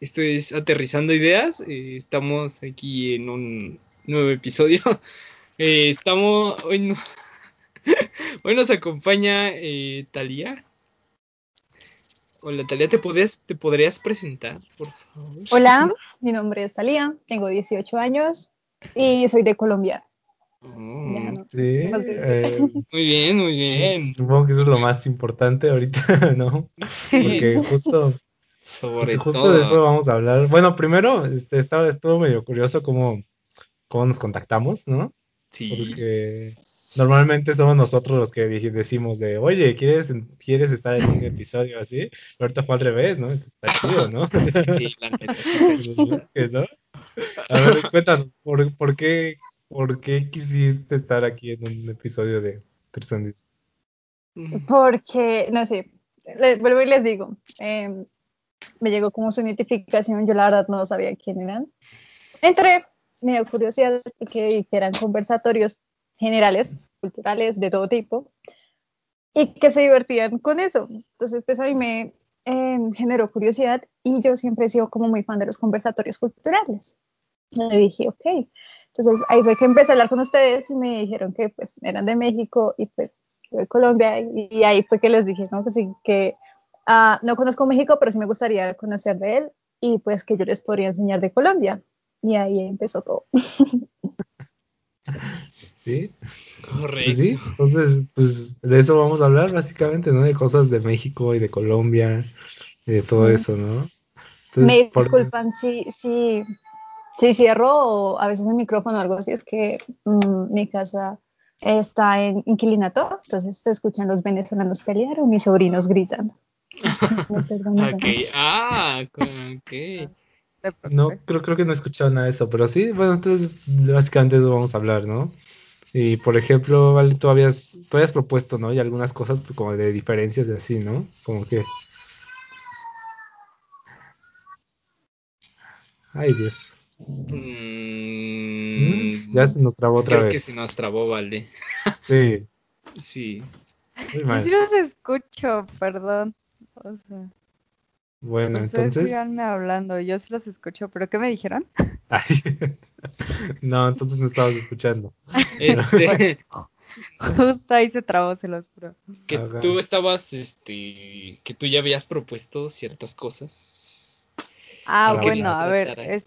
Esto es Aterrizando Ideas. Eh, estamos aquí en un nuevo episodio. Eh, estamos. Hoy, hoy nos acompaña eh, Talía. Hola Talía, ¿te, podrías, ¿te podrías presentar, por favor? Hola, mi nombre es Talía, tengo 18 años y soy de Colombia. Oh, sí, eh, muy bien, muy bien. Supongo que eso es lo más importante ahorita, ¿no? Porque justo sobre justo de eso vamos a hablar. Bueno, primero, este, estaba, estuvo medio curioso cómo, cómo nos contactamos, ¿no? Sí. Porque normalmente somos nosotros los que decimos de, oye, ¿quieres, ¿quieres estar en un episodio así? Pero ahorita fue al revés, ¿no? Entonces está chido, ¿no? sí, la neta. ¿no? A ver, cuéntanos, ¿por, por, qué, ¿por qué quisiste estar aquí en un episodio de Trisandis? Porque, no sé, les vuelvo y les digo, eh, me llegó como su notificación, yo la verdad no sabía quién eran. Entré, me dio curiosidad porque que eran conversatorios generales, culturales, de todo tipo, y que se divertían con eso. Entonces, pues a mí me eh, generó curiosidad y yo siempre he sido como muy fan de los conversatorios culturales. Me dije, ok. Entonces ahí fue que empecé a hablar con ustedes y me dijeron que pues eran de México y pues de Colombia y, ahí fue que les dije, ¿no? Que sí, que Ah, no conozco México, pero sí me gustaría conocer de él y pues que yo les podría enseñar de Colombia. Y ahí empezó todo. Sí. Correcto. Pues sí, entonces, pues de eso vamos a hablar básicamente, ¿no? De cosas de México y de Colombia, de todo eso, ¿no? me disculpan si, si, si cierro a veces el micrófono o algo así, es que mm, mi casa está en inquilinato, entonces se escuchan los venezolanos pelear o mis sobrinos gritan. Ok, ah, ok. No, creo, creo que no he escuchado nada de eso, pero sí, bueno, entonces básicamente eso vamos a hablar, ¿no? Y por ejemplo, Vale, tú habías, tú habías propuesto, ¿no? Y algunas cosas pues, como de diferencias de así, ¿no? Como que... Ay, Dios. Mm, ya se nos trabó otra creo vez. que se nos trabó, Vale. sí. Sí. Yo sí los escucho, perdón. O sea, Bueno, ustedes entonces... síganme hablando, yo sí los escucho, ¿pero qué me dijeron? Ay, no, entonces no estabas escuchando. Este, Justo ahí se trabó, se los juro. que Ajá. tú estabas, este, que tú ya habías propuesto ciertas cosas. Ah, bueno, a ver, es,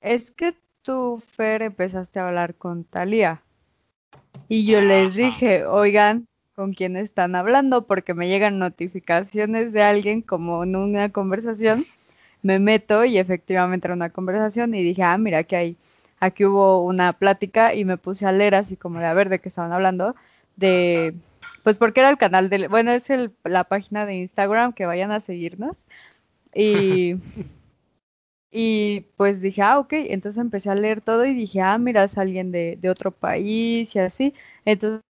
es que tú, Fer, empezaste a hablar con Talía. Y yo les Ajá. dije, oigan, ¿con quién están hablando? Porque me llegan notificaciones de alguien como en una conversación. Me meto y efectivamente era una conversación y dije, ah, mira, aquí hay, aquí hubo una plática y me puse a leer así como de a ver de qué estaban hablando. De, pues porque era el canal de, bueno, es el, la página de Instagram, que vayan a seguirnos. Y, y pues dije, ah, ok, entonces empecé a leer todo y dije, ah, mira, es alguien de, de otro país y así. Entonces,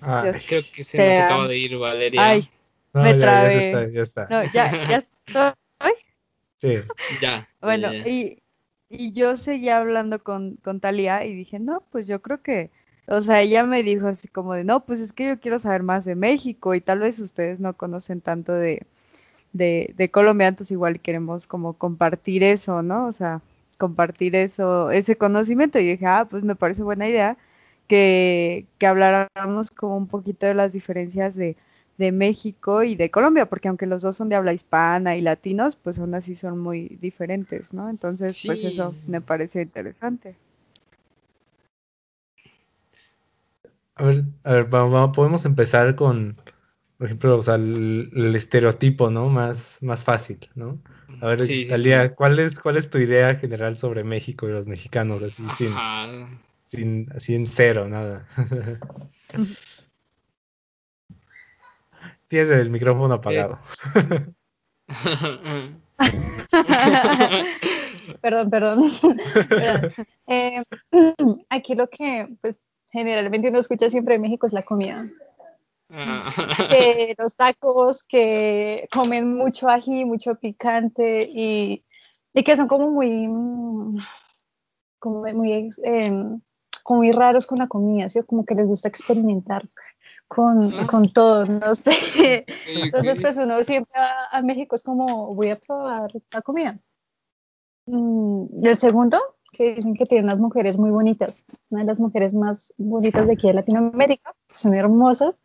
Ay, Creo que se Sea- nos acaba de ir Valeria. ay, no, me ya, ya está, ya está. no, ya, ya estoy. Sí. Ya. Bueno, ya. y, y yo seguía hablando con, con Talía y dije, no, pues yo creo que, o sea, ella me dijo así como de, no, pues es que yo quiero saber más de México y tal vez ustedes no conocen tanto de, de, de Colombia, entonces igual queremos como compartir eso, ¿no? O sea, compartir eso, ese conocimiento. Y dije, ah, pues me parece buena idea que, que habláramos como un poquito de las diferencias de, de México y de Colombia, porque aunque los dos son de habla hispana y latinos, pues aún así son muy diferentes, ¿no? Entonces, pues eso me parece interesante. A ver, a ver, va- va- podemos empezar con, por ejemplo, o sea, el, el estereotipo, ¿no? Más, más fácil, ¿no? A ver, Sí, sí, Talía, sí. ¿cuál es, cuál es tu idea general sobre México y los mexicanos? Así, sin, Ajá. Sin, así en cero, nada. Tienes el micrófono apagado. Perdón, perdón. Perdón. Eh, aquí lo que pues generalmente uno escucha siempre de México es la comida. Que los tacos, que comen mucho ají, mucho picante y, y que son como muy, como muy, eh, como muy raros con la comida, ¿sí? Como que les gusta experimentar con, Ah. con todo, no sé. Entonces, pues uno siempre va a México es como, voy a probar la comida. Mm, y el segundo, que dicen que tienen unas mujeres muy bonitas, una de las mujeres más bonitas de aquí de Latinoamérica, son hermosas.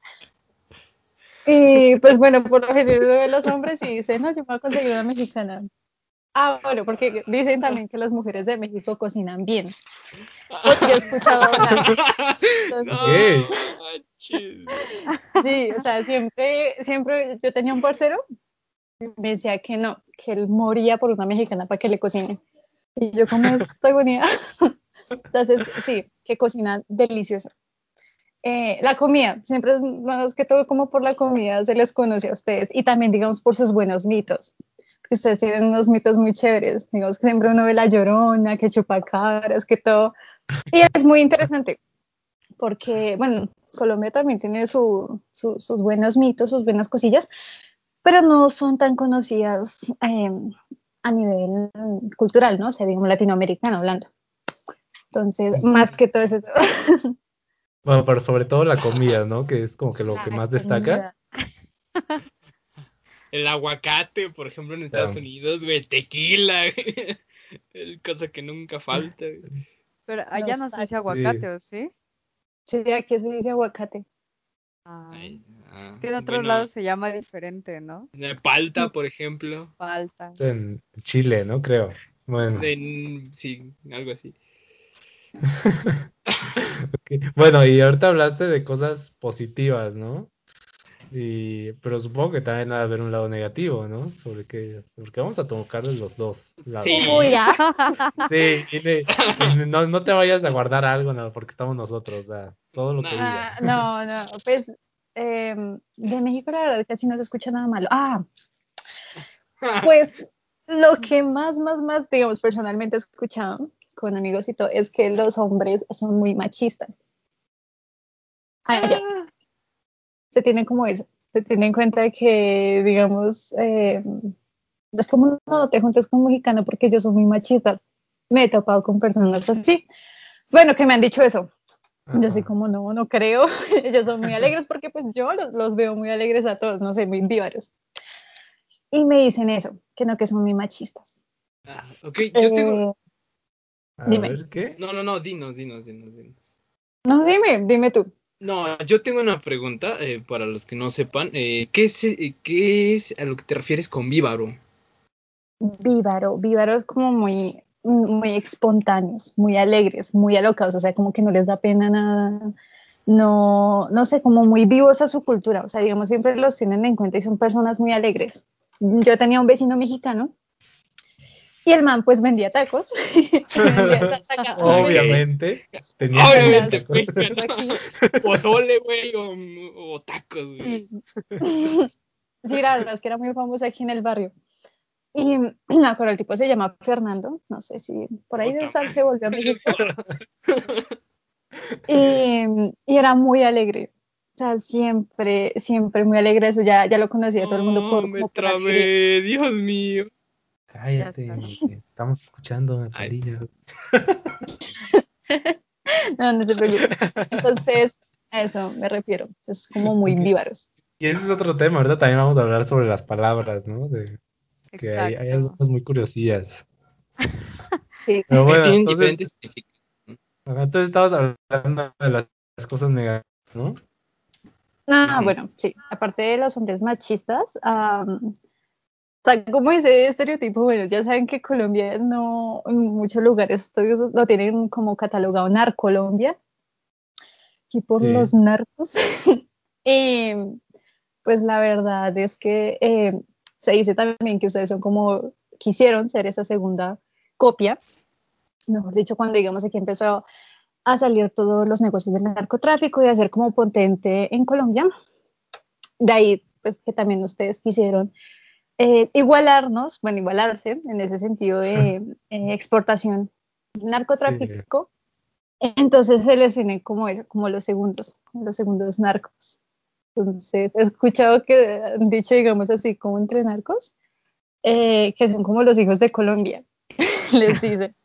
Y pues bueno, por lo general los hombres y dicen, no, yo me voy a conseguir una mexicana. Ah, bueno, porque dicen también que las mujeres de México cocinan bien. Yo he escuchado hablar. No, manches. Sí, o sea, siempre, siempre yo tenía un parcero y me decía que no, que él moría por una mexicana para que le cocine. Y yo como esta agonía. Entonces, sí, que cocinan delicioso. Eh, la comida, siempre es más que todo como por la comida se les conoce a ustedes y también digamos por sus buenos mitos. Que ustedes tienen unos mitos muy chéveres, digamos que siempre uno ve la llorona, que chupacaras, que todo. Y es muy interesante porque, bueno, Colombia también tiene su, su- sus buenos mitos, sus buenas cosillas, pero no son tan conocidas eh, a nivel cultural, ¿no? O sea, digamos latinoamericano hablando. Entonces, más que todo es eso. Bueno, pero sobre todo la comida, ¿no? Que es como que lo que La más destaca. El aguacate, por ejemplo, en Estados. Unidos, güey, tequila, güey. El cosa que nunca falta, güey. Pero allá no se dice aguacate, ¿o sí? Sí, aquí se dice aguacate. Ah, Ay, ah, es que en otros bueno, lados se llama diferente, ¿no? Palta, por ejemplo. Falta. En Chile, ¿no? Creo. Bueno. En, sí, algo así. Bueno, y ahorita hablaste de cosas positivas, ¿no? Y, pero supongo que también ha de haber un lado negativo, ¿no? Sobre qué, porque vamos a tocar los dos lados. Sí. Uy, ah, Sí, y no, no te vayas a guardar algo, no, porque estamos nosotros, o sea, todo lo que digas. ah, no, no, pues em, de México la verdad casi no se escucha nada malo. Ah, pues lo que más, más, más, digamos, personalmente he escuchado con amigos y todo es que los hombres son muy machistas. Ah, ya. Se tiene como eso, se tiene en cuenta de que, digamos, eh, es como no te juntes con un mexicano porque ellos son muy machistas. Me he topado con personas así. Bueno, que me han dicho eso. Yo soy como, no, no creo. Ellos son muy alegres porque pues yo los, los veo muy alegres a todos, no sé, muy vívaros. Y me dicen eso, que no, que son muy machistas. Ah, ok, yo tengo. Eh, A dime. ver, ¿qué? No, no, no, dinos, dinos, dinos, dinos. no, dime, dime tú. No, yo tengo una pregunta eh, para los que no sepan. eh, ¿qué, es, eh, ¿Qué es a lo que te refieres con vívaro? Vívaro, vívaro es como muy, muy espontáneos, muy alegres, muy alocados, o sea, como que no les da pena nada, no, no sé, como muy vivos a su cultura, o sea, digamos, siempre los tienen en cuenta y son personas muy alegres. Yo tenía un vecino mexicano y el man pues vendía tacos. vendía tacos. Obviamente. Tenía Obviamente. Aquí. Pozole, güey, o, o tacos, güey. Sí. la verdad es que era muy famoso aquí en el barrio. Y me acuerdo, el tipo se llama Fernando, no sé si por ahí de sal se volvió a México. Y, y era muy alegre. O sea, siempre, siempre muy alegre. Eso ya, ya lo conocía todo el mundo por, No, me como por Dios mío. Cállate, estamos escuchando, Natalia. No, no se preocupe. Entonces, a eso me refiero. Es como muy vívaros. Y ese es otro tema, ¿verdad? También vamos a hablar sobre las palabras, ¿no? De, que hay, hay algunas muy curiosillas. Sí. Pero Que bueno, tienen entonces, diferentes estabas hablando de las, las cosas negativas, ¿no? Ah, bueno, sí. Aparte de los hombres machistas, sea, como ese estereotipo, bueno, ya saben que Colombia no, en muchos lugares lo tienen como catalogado Narcolombia, y por Sí. los narcos. y pues la verdad es que eh, se dice también que ustedes son como quisieron ser esa segunda copia. Mejor dicho, cuando digamos aquí empezó a salir todos los negocios del narcotráfico y a ser como potente en Colombia. De ahí, pues que también ustedes quisieron eh, igualarnos, bueno, igualarse en ese sentido de eh, exportación narcotráfico. Entonces se les tiene como eso, como los segundos, los segundos narcos. Entonces he escuchado que han dicho, digamos así, como entre narcos, eh, que son como los hijos de Colombia, les dicen.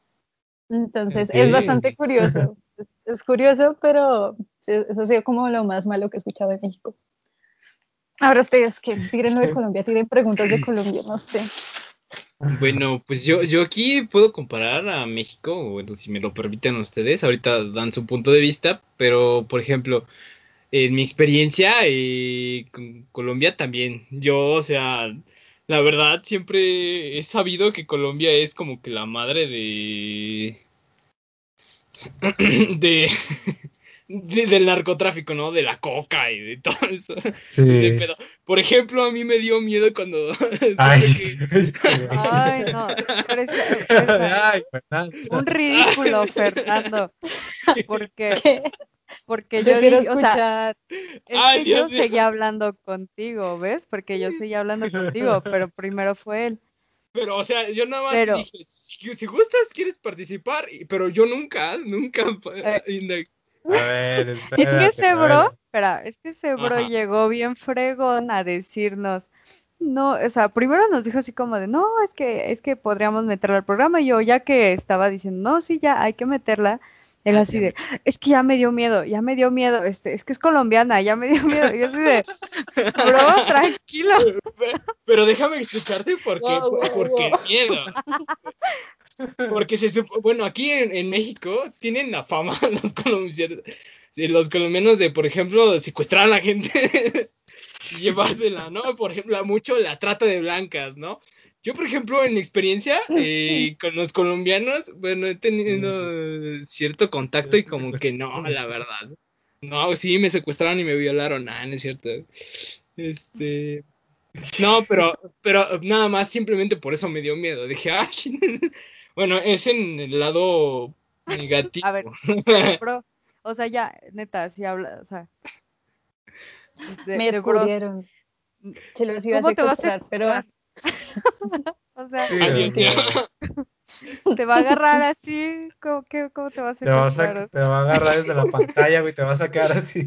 Entonces es bastante curioso. Es, curioso, pero Sí, Eso ha sido como lo más malo que he escuchado de México. Ahora ustedes que tiren lo de Colombia, tiren preguntas de Colombia, no sé. Bueno, pues yo, yo aquí puedo comparar a México, bueno, si me lo permiten ustedes, ahorita dan su punto de vista, pero por ejemplo, en mi experiencia eh, con Colombia también, yo, o sea, la verdad siempre he sabido que Colombia es como que la madre de... de... de- del narcotráfico, ¿no? De la coca y de todo eso. Sí. De pedo. Por ejemplo, a mí me dio miedo cuando Ay, que- Ay, no, parece- parece Ay, Fernando. un ridículo, Fernando. Porque, ¿Qué? porque Yo yo quiero dije, o sea, es Ay, que yo Dios seguía hablando contigo, ¿ves? Porque yo seguía hablando contigo, pero primero fue él. Pero, o sea, yo nada más Pero- dije, si, si gustas, quieres participar, pero yo nunca, nunca. Eh. Inda- A ver, Es que ese bro, espera, es que ese bro Ajá. llegó bien fregón a decirnos, no, o sea, primero nos dijo así como de, no, es que, es que podríamos meterla al programa, y yo ya que estaba diciendo, no, sí, ya hay que meterla, él Ah, así de, es que ya me dio miedo, ya me dio miedo, este, es que es colombiana, ya me dio miedo, y yo así de, bro, tranquilo, Pe- Pero déjame explicarte por qué, Wow, wow, por qué wow. miedo. Porque se supo- bueno, aquí en, en México tienen la fama los colombianos, de los colombianos de, por ejemplo, secuestrar a la gente y llevársela, ¿no? Por ejemplo, mucho la trata de blancas, ¿no? Yo, por ejemplo, en mi experiencia eh, con los colombianos, bueno, he tenido cierto contacto y como que no, la verdad. No, sí, me secuestraron y me violaron, ah, no es cierto. Este, no, pero, pero nada más, simplemente por eso me dio miedo. Dije, ah, chin". Bueno, es en el lado negativo. A ver. bro, o sea, ya, neta, si habla, o sea, de, Me descubrieron. Se los iba a ¿cómo te vas a secuestrar, pero? O sea, sea, te va a agarrar así, ¿cómo, qué, cómo te vas a Te vas secuestrar? a, te va a agarrar desde la pantalla, güey, te vas a quedar así.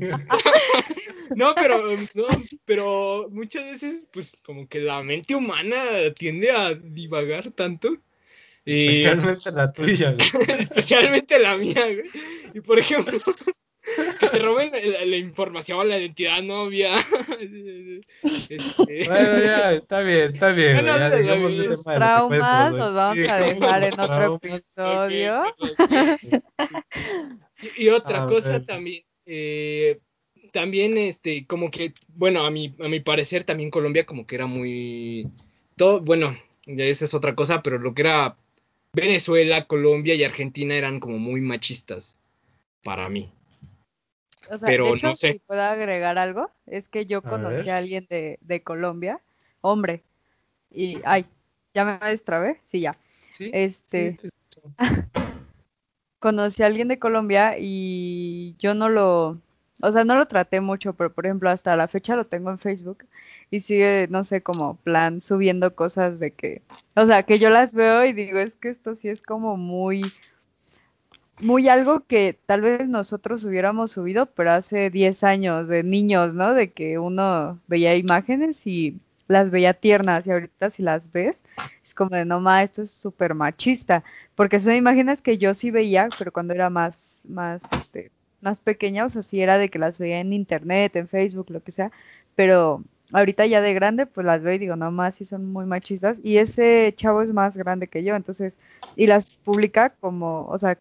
No, pero, no, pero muchas veces, pues, como que la mente humana tiende a divagar tanto. Y Especialmente la tuya, güey. especialmente la mía, güey. Y por ejemplo, que te roben la, la información, la identidad novia. Este, Bueno, ya, está bien, está bien, Bueno. Ya el tema traumas los vamos Sí, a dejar en otro episodio. Y, y otra A cosa ver. también, eh, también este, como que, bueno, a mi, a mi parecer también Colombia como que era muy, todo, bueno, ya esa es otra cosa, pero lo que era Venezuela, Colombia y Argentina eran como muy machistas para mí. O sea, Pero de hecho, no sé. si puedo agregar algo, es que yo conocí a alguien de, de Colombia, hombre, y, ay, ya me destrabé, sí, ya. Sí, Este, sí, conocí a alguien de Colombia y yo no lo, o sea, no lo traté mucho, pero por ejemplo, hasta la fecha lo tengo en Facebook y sigue, no sé, como plan subiendo cosas de que, o sea, que yo las veo y digo, es que esto sí es como muy, muy algo que tal vez nosotros hubiéramos subido, pero hace 10 años de niños, ¿no? De que uno veía imágenes y las veía tiernas y ahorita si las ves, es como de, no, ma, esto es súper machista. Porque son imágenes que yo sí veía, pero cuando era más, más, este, más pequeña, o sea, sí era de que las veía en internet, en Facebook, lo que sea, pero ahorita ya de grande, pues las veo y digo, no más, sí son muy machistas, y ese chavo es más grande que yo, entonces, y las publica como, o sea,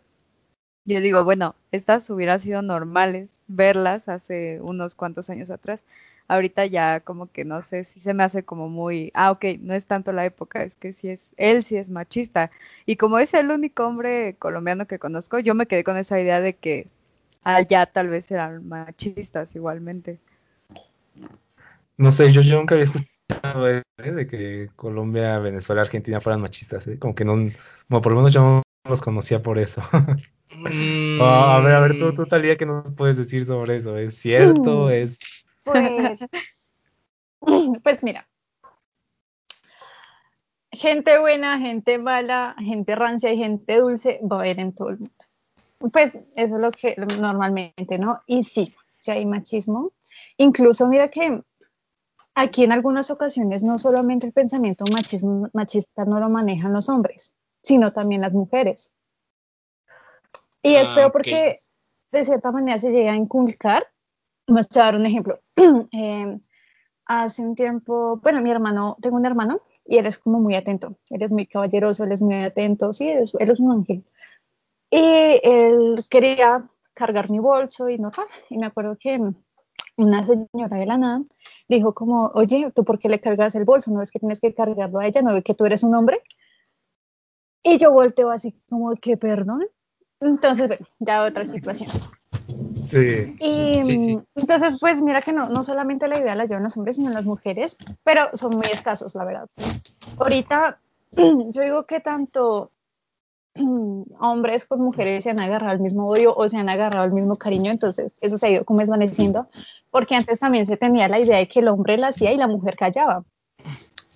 yo digo, bueno, estas hubieran sido normales verlas hace unos cuantos años atrás. Ahorita ya como que no sé si se me hace como muy, ah, ok, no es tanto la época, es que sí es, él sí es machista. Y como es el único hombre colombiano que conozco, yo me quedé con esa idea de que allá tal vez eran machistas igualmente. No sé, yo, yo nunca había escuchado eh, de que Colombia, Venezuela, Argentina fueran machistas, ¿eh? Como que no, bueno, por lo menos yo no los conocía por eso. Mm, Ah, a ver, a ver, tú, tú, Talía, ¿qué nos puedes decir sobre eso? ¿Es cierto? Mm. ¿Es...? Pues, pues mira, gente buena, gente mala, gente rancia y gente dulce va a haber en todo el mundo. Pues eso es lo que normalmente, ¿no? Y sí, si hay machismo. Incluso mira que aquí en algunas ocasiones no solamente el pensamiento machismo, machista no lo manejan los hombres, sino también las mujeres. Y es Ah, feo porque de cierta manera se llega a inculcar. Vamos a dar un ejemplo. Eh, hace un tiempo, bueno, mi hermano, tengo un hermano y él es como muy atento, él es muy caballeroso, él es muy atento, sí, él es, él es un ángel. Y él quería cargar mi bolso y no tal. Y me acuerdo que una señora de la nada dijo como, oye, ¿tú por qué le cargas el bolso? ¿No ves que tienes que cargarlo a ella? ¿No ves que tú eres un hombre? Y yo volteo así como que, perdón. Entonces, bueno, ya otra situación. Sí. Y Sí, sí. entonces, pues mira que no, no solamente la idea la llevan los hombres, sino las mujeres, pero son muy escasos, la verdad. Ahorita, yo digo que tanto hombres con mujeres se han agarrado al mismo odio o se han agarrado al mismo cariño, entonces eso se ha ido como desvaneciendo, porque antes también se tenía la idea de que el hombre la hacía y la mujer callaba.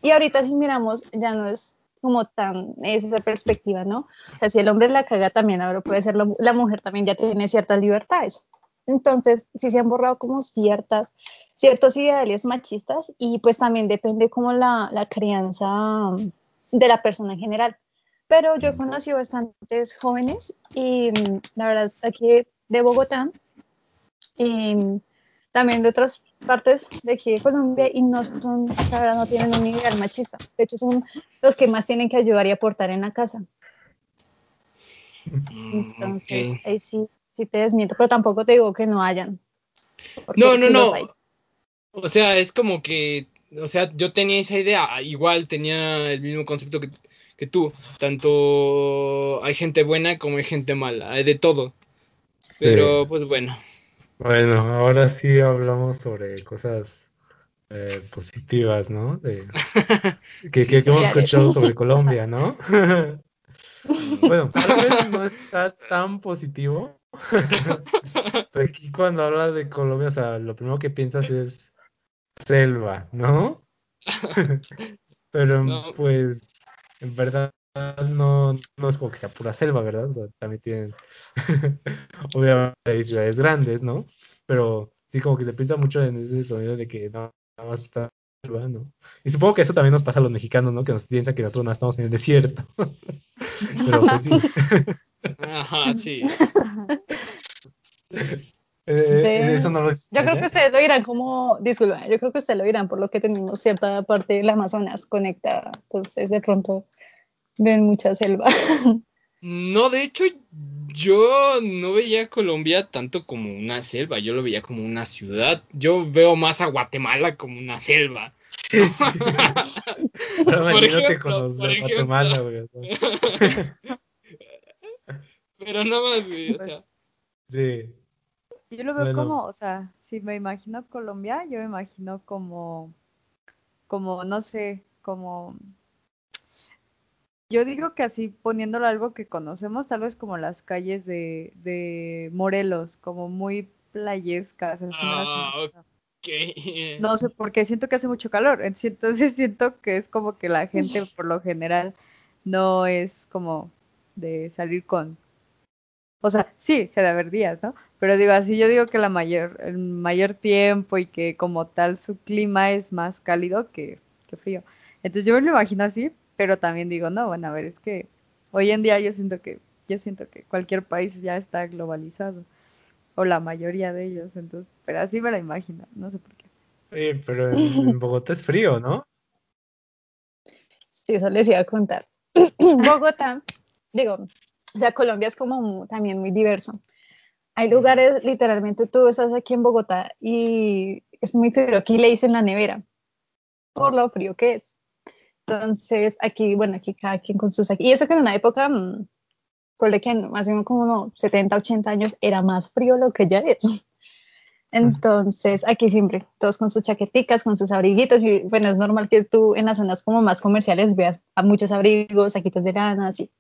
Y ahorita si miramos, ya no es como tan esa perspectiva, ¿no? O sea, si el hombre la caga también, ahora puede ser la, mujer también ya tiene ciertas libertades. Entonces, sí se han borrado como ciertas, ciertos ideales machistas y pues también depende como la crianza de la persona en general. Pero yo he conocido bastantes jóvenes y mm, la verdad aquí de Bogotá y mm, también de otras partes de aquí de Colombia y no son, la verdad no tienen un ideal machista. De hecho son los que más tienen que ayudar y aportar en la casa. Mm, Entonces, ahí sí, sí te desmiento, pero tampoco te digo que no hayan. No, no, sí no. O sea, es como que, o sea, yo tenía esa idea, igual tenía el mismo concepto que, que tú. Tanto hay gente buena como hay gente mala, hay de todo. Pero, pues bueno. Bueno, ahora sí hablamos sobre cosas eh, positivas, ¿no? De, que, que- que hemos Dale. escuchado sobre Colombia, ¿no? Bueno, tal vez no está tan positivo. Pero aquí cuando hablas de Colombia, o sea, lo primero que piensas es selva, ¿no? Pero No. pues, en verdad no, no es como que sea pura selva, ¿verdad? O sea, también tienen, obviamente hay ciudades grandes, ¿no? Pero sí como que se piensa mucho en ese sonido de que nada más está selva, ¿no? Y supongo que eso también nos pasa a los mexicanos, ¿no? Que nos piensan que nosotros no estamos en el desierto. Pero pues sí. Ajá, sí. Eh, De- eso no lo es Yo creo que allá. ustedes lo dirán como, disculpa, yo creo que ustedes lo dirán por lo que tenemos cierta parte del Amazonas conectada, entonces de pronto ven mucha selva. No, de hecho, yo no veía a Colombia tanto como una selva, yo lo veía como una ciudad. Yo veo más a Guatemala como una selva. Sí, sí. Ahora Por ejemplo, por. Guatemala, güey. Pero nada más, güey, o sea. Sí, Yo lo veo Bueno. como, o sea, si me imagino Colombia, yo me imagino como, como, no sé, como, yo digo que así poniéndolo algo que conocemos, tal vez como las calles de, de Morelos, como muy playescas, así Ah. No sé, porque siento que hace mucho calor, entonces siento que es como que la gente por lo general no es como de salir con, o sea, sí, se debe haber días, ¿no? Pero digo así, yo digo que la mayor, el mayor tiempo y que como tal su clima es más cálido que, que frío. Entonces yo me lo imagino así, pero también digo, no, bueno, a ver, es que hoy en día yo siento que, yo siento que cualquier país ya está globalizado, o la mayoría de ellos, entonces, pero así me la imagino, no sé por qué. Oye, pero en, en Bogotá es frío, ¿no? Sí, eso les iba a contar. Bogotá, digo, o sea, Colombia es como también muy diverso. Hay lugares, literalmente tú estás aquí en Bogotá y es muy frío, aquí le dicen la nevera, por lo frío que es. Entonces, aquí, bueno, aquí cada quien con sus... Y eso que en una época, mm, por lo que más o menos como unos 70, 80 años, era más frío lo que ya es. Entonces, aquí siempre, todos con sus chaqueticas, con sus abriguitos, y bueno, es normal que tú en las zonas como más comerciales veas a muchos abrigos, saquitos de lana, así,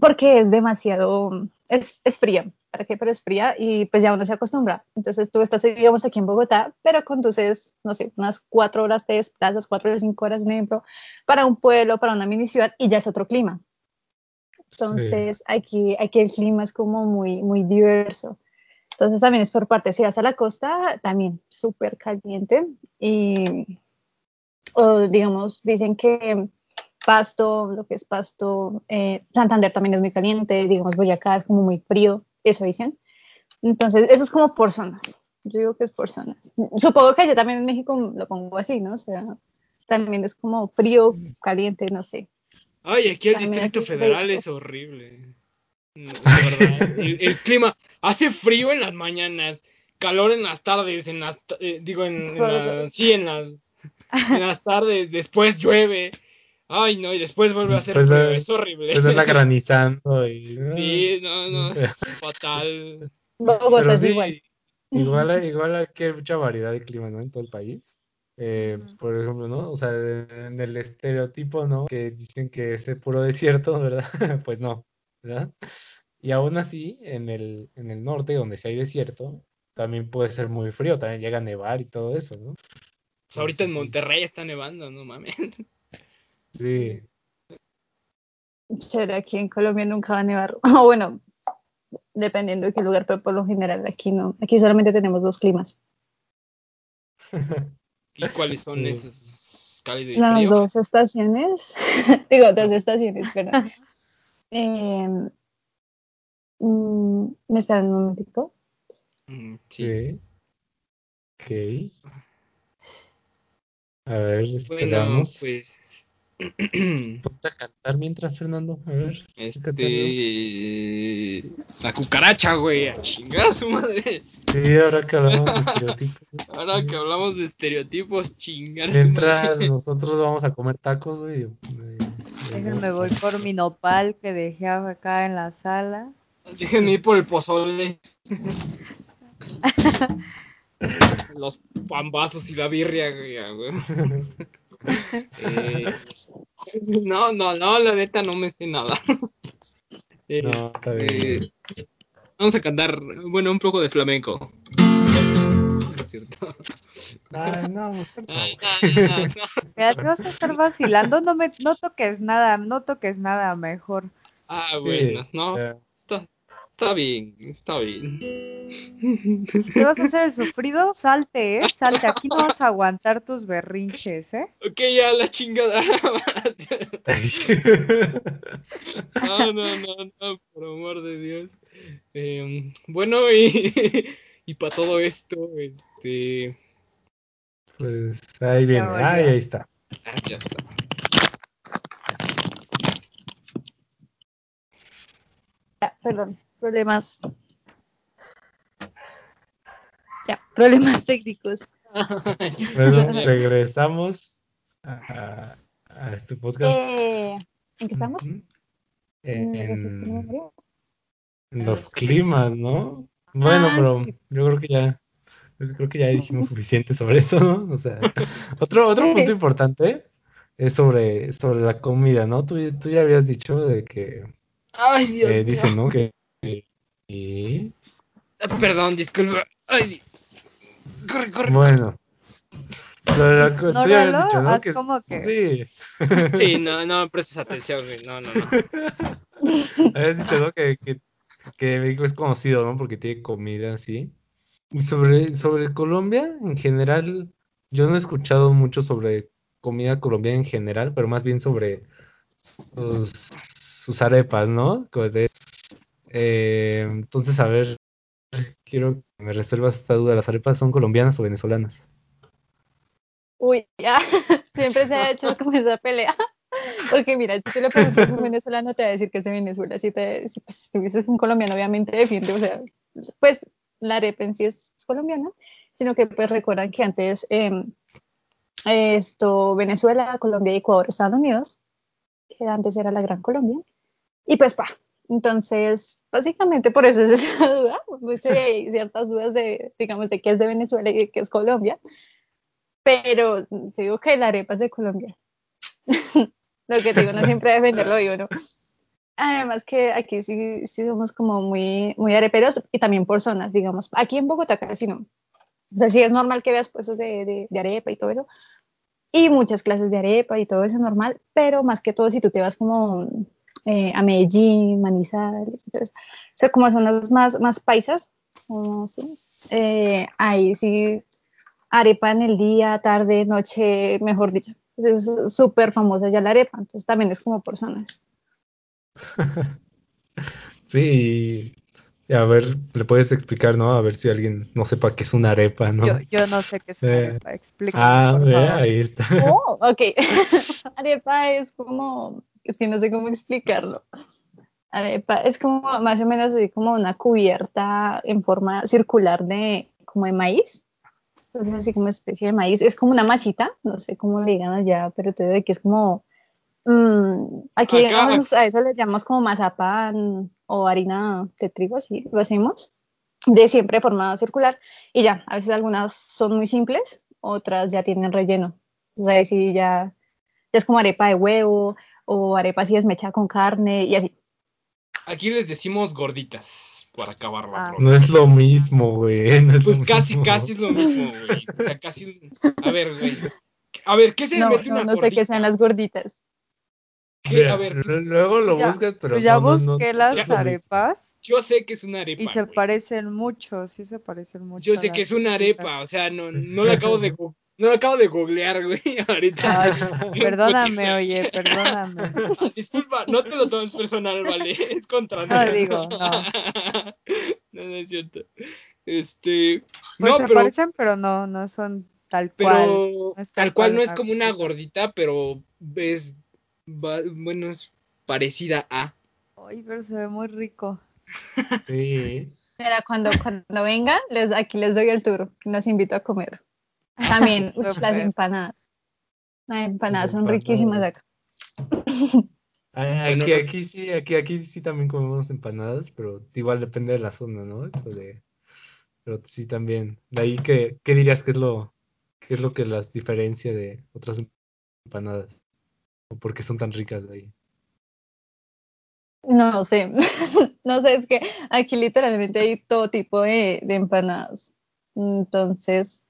porque es demasiado, es, es fría, ¿para qué? Pero es fría y pues ya uno se acostumbra. Entonces tú estás, digamos, aquí en Bogotá, pero conduces, no sé, unas cuatro horas te desplazas, cuatro o cinco horas, por ejemplo, para un pueblo, para una mini ciudad y ya es otro clima. Entonces, aquí, aquí el clima es como muy, muy diverso. Entonces también es por parte, si vas a la costa, también súper caliente y, o, digamos, dicen que Pasto, lo que es Pasto, eh, Santander también es muy caliente, digamos, Boyacá es como muy frío, eso dicen. Entonces, eso es como por zonas. Yo digo que es por zonas. Supongo que yo también en México lo pongo así, ¿no? O sea, también es como frío, caliente, no sé. Ay, aquí el También Distrito Federal es horrible. No, de verdad. El, el clima hace frío en las mañanas, calor en las tardes, en las eh, digo en, sí en las en las tardes, después llueve. Ay, no, y después vuelve a hacer frío, de- es horrible. Pues anda granizando y... Sí, no, no, es fatal. Bogotá es sí, igual. igual, igual aquí hay mucha variedad de clima, ¿no? En todo el país. Eh, por ejemplo, ¿no? O sea, en el estereotipo, ¿no? Que dicen que es de puro desierto, ¿verdad? Pues no, ¿verdad? Y aún así, en el, en el norte, donde sí hay desierto, también puede ser muy frío, también llega a nevar y todo eso, ¿no? Pues ahorita en sí. Monterrey está nevando, no mames. Sí, Chévere, aquí en Colombia nunca va a nevar. O bueno, dependiendo de qué lugar, pero por lo general aquí no. Aquí solamente tenemos dos climas. ¿Y cuáles son Sí. esos cálido y Las frío? dos estaciones, digo dos estaciones, pero eh, mm, me esperan un momentico. Mm, sí. Ok. A ver, Bueno, esperamos. pues Ponte a cantar mientras, Fernando. A ver, este la cucaracha, güey, a chingar a su madre. Sí, ahora que hablamos de estereotipos. Ahora que hablamos de estereotipos, chingar Mientras madre. nosotros vamos a comer tacos, güey. eh, Déjenme voy por mi nopal que dejé acá en la sala. Déjenme ir por el pozole. Los pambazos y la birria, güey. Eh, no, no, no, la neta no me sé nada. Eh, No, está bien. eh, vamos a cantar, bueno, un poco de flamenco. No es cierto. Ay, no, no. Ay, no, no. Mira, si vas a estar vacilando, no me, no toques nada, no toques nada mejor. Ah, Sí, bueno, no. Está, bien, está bien. Si te vas a hacer el sufrido, salte, ¿eh? Salte. Aquí no vas a aguantar tus berrinches, ¿eh? Ok, ya la chingada. No, no, no, no, por amor de Dios. Eh, bueno, y, y para todo esto, este. Pues ahí viene. volvió. Ay, ahí está. Ah, ya está. Ya, perdón, problemas. Ya, problemas técnicos. Bueno, regresamos a, a este podcast. Eh, ¿En qué estamos? Ujú. ¿Me refresco la En, los climas, ¿no? Bueno, Ah, pero sí. yo creo que ya, yo creo que ya dijimos suficiente sobre eso, ¿no? O sea, otro, otro punto importante es sobre, sobre la comida, ¿no? Tú, tú ya habías dicho de que Ay, Dios eh, dicen, ¿no? Que Ah, Perdón, disculpa. Ay, corre, corre. bueno, tú ya habías Ignóralo, dicho, ¿no? haz Que como que- sí. Sí, no, no prestes atención, güey. No, no, no. Habías dicho, ¿no? Que, que, que México es conocido, ¿no? Porque tiene comida así. Y sobre, sobre Colombia, en general, yo no he escuchado mucho sobre comida colombiana en general, pero más bien sobre sus, sus arepas, ¿no? Como de- eh, entonces, a ver, quiero que me resuelvas esta duda. ¿Las arepas son colombianas o venezolanas? Uy, ya, siempre se ha hecho como esa pelea. Porque mira, si tú le preguntas a un venezolano, te va a decir que es de Venezuela. Si, te, si, pues, si un colombiano, obviamente defiende, o sea, pues la arepa en sí es, colombiana, sino que pues recuerdan que antes em, esto, Venezuela, Colombia Ecuador estaban unidos, que antes era la Gran Colombia, y pues pa, entonces básicamente por eso es esa duda, mucho y hay ciertas dudas de, digamos, de qué es de Venezuela y de qué es Colombia, pero te digo que la arepa es de Colombia. Lo que digo, no siempre defenderlo yo, ¿no? Además que aquí sí, sí somos como muy, muy areperos y también por zonas, digamos. Aquí en Bogotá casi no. O sea, sí es normal que veas puestos de, de, de arepa y todo eso. Y muchas clases de arepa y todo eso es normal, pero más que todo si tú te vas como eh, a Medellín, Manizales, eso. O sea, como zonas más, más paisas, como, ¿sí? eh, ahí sí arepa en el día, tarde, noche, mejor dicho. Es súper famosa ya la arepa, entonces también es como por zonas. Sí, A ver, le puedes explicar, ¿no? A ver si alguien no sepa qué es una arepa, ¿no? Yo, yo no sé qué es una Eh, arepa, explícame, ah, por vea, favor. ahí está. Oh, ok. Arepa es como, es que no sé cómo explicarlo. Arepa es como más o menos así como una cubierta en forma circular de como de maíz. Entonces así como especie de maíz. Es como una masita, no sé cómo le digan allá, pero te digo que es como mm, aquí Acá- digamos, a eso le llamamos como mazapán o harina de trigo, así lo hacemos. De siempre de forma circular. Y ya, a veces algunas son muy simples, otras ya tienen relleno. Entonces ahí sí ya, ya es como arepa de huevo o arepa así desmechada con carne y así. Aquí les decimos gorditas para acabar la Ah. No es lo mismo, güey. No Pues lo casi, mismo. casi es lo mismo, güey. O sea, casi. A ver, güey. A ver, ¿qué se No, mete no, una no sé qué sean las gorditas. A ver, pues, luego lo ya- buscas, pero Pues ya no, busqué no las arepas yo sé que es una arepa. y se güey. parecen mucho, sí se parecen mucho. Yo sé que es una arepa, o sea, no, no la acabo de no la acabo de googlear, güey, ahorita. Ay, En perdóname, oye, perdóname. Ah, Disculpa, no te lo tomes personal, vale, es contra No, mí. digo, no. No, no es cierto. Este, Pues no, se pero, parecen, pero no, no son tal cual. no tal tal cual no es como una gordita. pero es, va- bueno, es parecida a. Ay, pero se ve muy rico. Sí. Mira, cuando, cuando vengan, les, aquí les doy el tour, los invito a comer. También, las empanadas. Las empanadas son riquísimas acá. Aquí, aquí sí, aquí, aquí sí también comemos empanadas, pero igual depende de la zona, ¿no? Eso de, pero sí también. De ahí que, ¿qué dirías que es lo, qué es lo que las diferencia de otras empanadas? ¿O por qué son tan ricas de ahí? No sé, no sé, es que aquí literalmente hay todo tipo de, de empanadas. Entonces,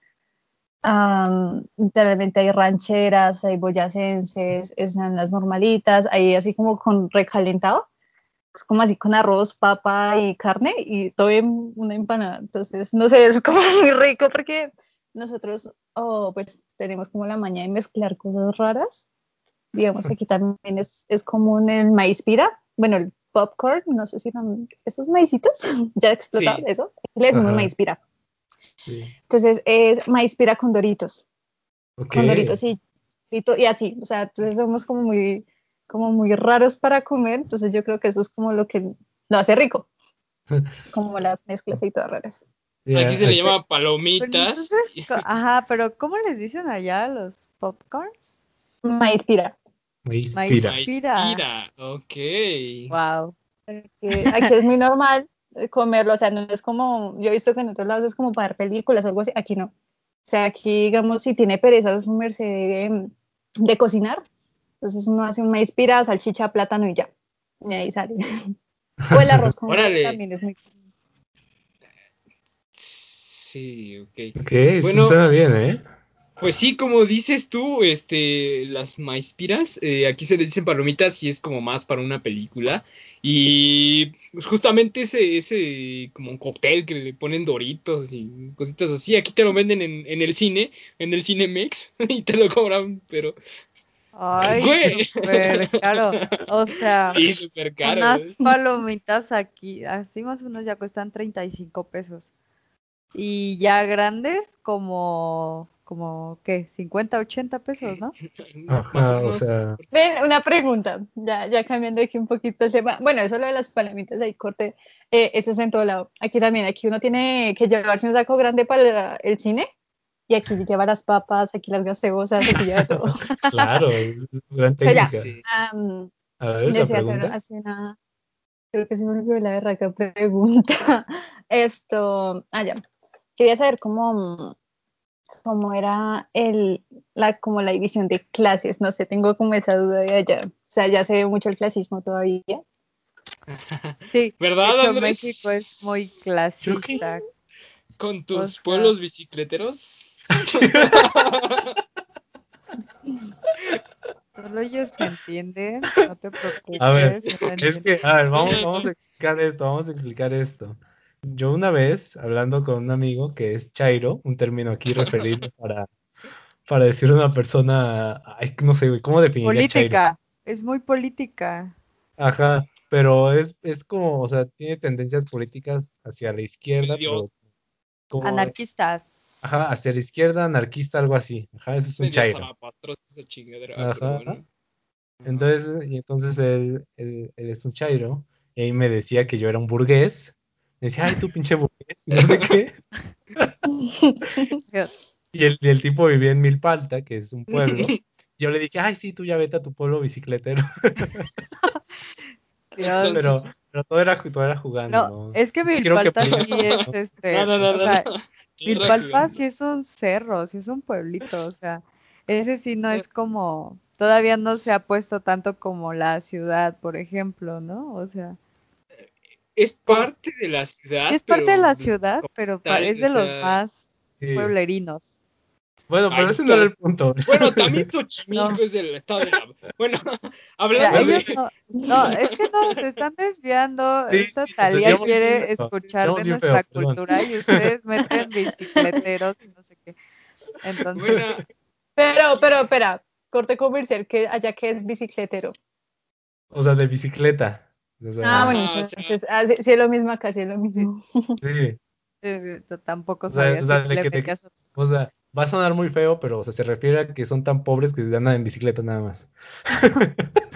am, literalmente hay rancheras, hay boyacenses, están las normalitas, hay así como con recalentado, es como así con arroz, papa y carne y todo en una empanada. Entonces, no sé, es como muy rico porque nosotros, oh, pues tenemos como la maña de mezclar cosas raras. Digamos, aquí también es, es común el maíz pira, bueno, el popcorn, no sé si eran esos maicitos, ya explotaron Sí. eso, le decimos Ajá. maíz pira. Sí. Entonces es maíz pira con doritos, con doritos y, y, así, o sea, entonces somos como muy, como muy raros para comer, entonces yo creo que eso es como lo que lo hace rico, como las mezclas y todas raras. Aquí se le aquí- llama Pero palomitas. entonces, ajá, pero ¿cómo les dicen allá los popcorns? Maíz pira. Maíz pira. Maíz Pira. ok. Wow. que aquí es muy normal comerlo, o sea, no es como, yo he visto que en otros lados es como para ver películas o algo así, aquí no. O sea, aquí, digamos, si tiene pereza su merced de, de cocinar, entonces uno hace un maíz pira, salchicha, plátano y ya. Y ahí sale. O el arroz con también es muy Sí, ok. Ok, sí Bueno. suena bien, ¿eh? Pues sí, como dices tú, este, las maizpiras, eh, aquí se le dicen palomitas y es como más para una película. Y pues, justamente ese, ese como un cóctel que le ponen doritos y cositas así, aquí te lo venden en, en el cine, en el Cinemex, y te lo cobran, pero Ay, Güey. caro. O sea, sí, súper caro. unas ¿eh? palomitas aquí, así más o menos ya cuestan 35 pesos. Y ya grandes, como, como, ¿qué? 50, 80 pesos, ¿no? O Ajá, o sea, Ven, una pregunta, ya, ya cambiando aquí un poquito el tema. Bueno, eso lo de las palomitas ahí corte, eh, eso es en todo lado. Aquí también, aquí uno tiene que llevarse un saco grande para el cine y aquí lleva las papas, aquí las gaseosas, aquí lleva todo. claro, es gran Pero ya, técnica. Sí. Am, A ver, la pregunta. hace una, creo que se me olvidó la berraca pregunta. Esto, ah, ya. Quería saber cómo, cómo era el, la, como la división de clases. No sé, tengo como esa duda de allá. O sea, ya se ve mucho el clasismo todavía. Sí, ¿Verdad, de hecho Andrés? México es muy clasista. Con O tus sea- pueblos bicicleteros. Solo ellos entienden, no te preocupes. A ver, Es que, a ver, vamos, vamos a explicar esto, vamos a explicar esto. Yo una vez, hablando con un amigo que es chairo, un término aquí referido para, para decir una persona, ay, no sé, ¿cómo chairo? Política, es muy política. Ajá, pero es, es como, o sea, tiene tendencias políticas hacia la izquierda, pero como, Anarquistas. ajá, hacia la izquierda, anarquista, algo así. Ajá, ese es un chairo. Ajá. Entonces, y entonces él, él, él es un chairo, y ahí me decía que yo era un burgués. Me decía, ay, tú pinche burgués, y no sé qué. Y el, y el tipo vivía en Milpalta, que es un pueblo. Yo le dije, ay, sí, tú ya vete a tu pueblo bicicletero. Pero, pero todo era, todo era jugando, No, ¿no? es que Milpalta sí es este. No, no, no, o no, sea, no. Milpalpa sí es un cerro, sí es un pueblito, o sea, ese sí no es como, todavía no se ha puesto tanto como la ciudad, por ejemplo, ¿no? O sea, Es parte de la ciudad. sí es parte de la ciudad, pero es de los sea, más Sí. pueblerinos. Bueno, pero Ay, ese no era el punto. Bueno, también Xochimilco No. es del estado de la... Bueno, Mira, hablando ellos de... no, no, es que no, se están desviando, Sí, esta sí, nos Talía quiere nos escuchar de nuestra feo, perdón. cultura y ustedes meten bicicleteros y no sé qué. Entonces, Bueno, Pero, pero, espera, corte comercial, que allá que es bicicletero. O sea, de bicicleta. O sea, Ah, bueno, sea- entonces, ah, sí, sí es lo mismo acá, sí es lo mismo. sí. yo tampoco O sea, sabía o sea, que te- metías O sea, va a sonar muy feo, pero o sea, se refiere a que son tan pobres que se andan en bicicleta nada más.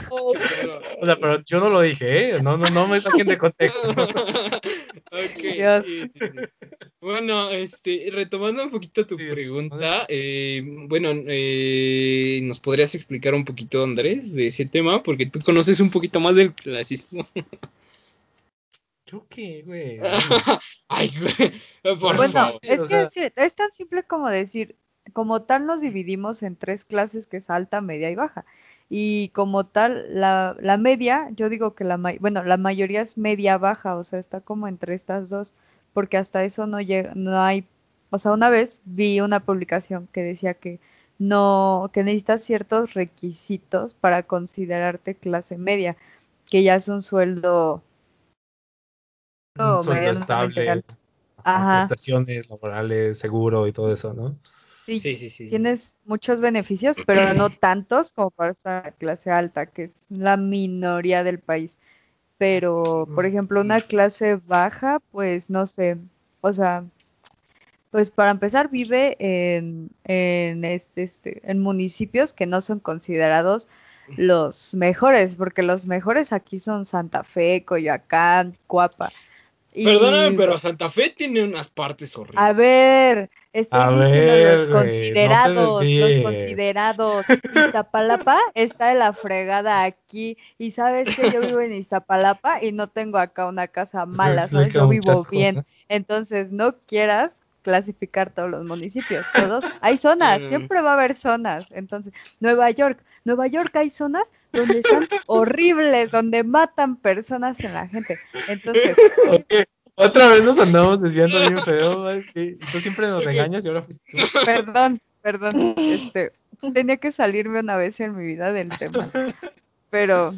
O sea, pero yo no lo dije, ¿eh? No, no, no me saquen de contexto. Ok, Dios. sí, sí, sí. Bueno, este, retomando un poquito tu Sí, pregunta, eh, bueno, eh, ¿nos podrías explicar un poquito, Andrés, de ese tema? Porque tú conoces un poquito más del clasismo. ¿Yo qué, güey? Ay, güey, por Bueno, favor. Es o que sea- es tan simple como decir, como tal nos dividimos en tres clases que es alta, media y baja. Y como tal, la, la media, yo digo que la, ma- bueno, la mayoría es media baja, o sea, está como entre estas dos, porque hasta eso no llega, no hay, o sea, una vez vi una publicación que decía que no, que necesitas ciertos requisitos para considerarte clase media, que ya es un sueldo Un sueldo estable, Ajá. prestaciones laborales, seguro y todo eso, ¿no? Sí, Sí, sí, sí. Tienes muchos beneficios, pero no tantos como para esa clase alta, que es la minoría del país. Pero, por ejemplo, una clase baja, pues no sé, o sea, pues para empezar vive en, en, este, este, en municipios que no son considerados los mejores, porque los mejores aquí son Santa Fe, Coyoacán, Cuapa. Y, Perdóname, pero Santa Fe tiene unas partes horribles. A ver, estoy A diciendo ver, los no considerados, los considerados. Iztapalapa está de la fregada aquí. Y sabes que yo vivo en Iztapalapa y no tengo acá una casa mala, Eso ¿sabes? Yo vivo bien. cosas. Entonces, no quieras clasificar todos los municipios, todos. Hay zonas, Mm. siempre va a haber zonas. Entonces, Nueva York, Nueva York hay zonas donde están horribles, donde matan personas en la gente. Entonces, Otra vez nos andamos desviando bien feo, tú siempre nos regañas y ahora fuiste tú. Perdón, perdón. Este, tenía que salirme una vez en mi vida del tema. Pero,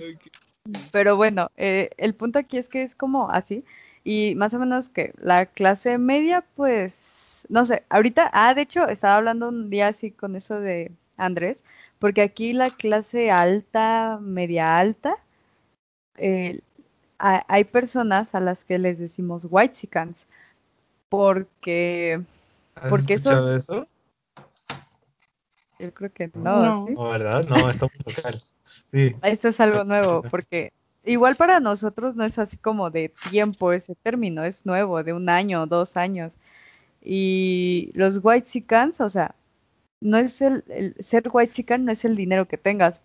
pero bueno, eh, el punto aquí es que es como así. Y más o menos que la clase media, pues, no sé, ahorita, ah, de hecho, estaba hablando un día así con eso de Andrés, porque aquí la clase alta, media alta, eh, ha- hay personas a las que les decimos whitexicans, porque ¿Has Porque escuchado esos- eso? yo creo que no, No. ¿sí? No, ¿verdad? No, está muy local. Sí. Esto es algo nuevo, porque igual para nosotros no es así como de tiempo ese término, es nuevo, de un año, dos años. Y los whitexicans, o sea, no es el, el- ser whitexican no es el dinero que tengas,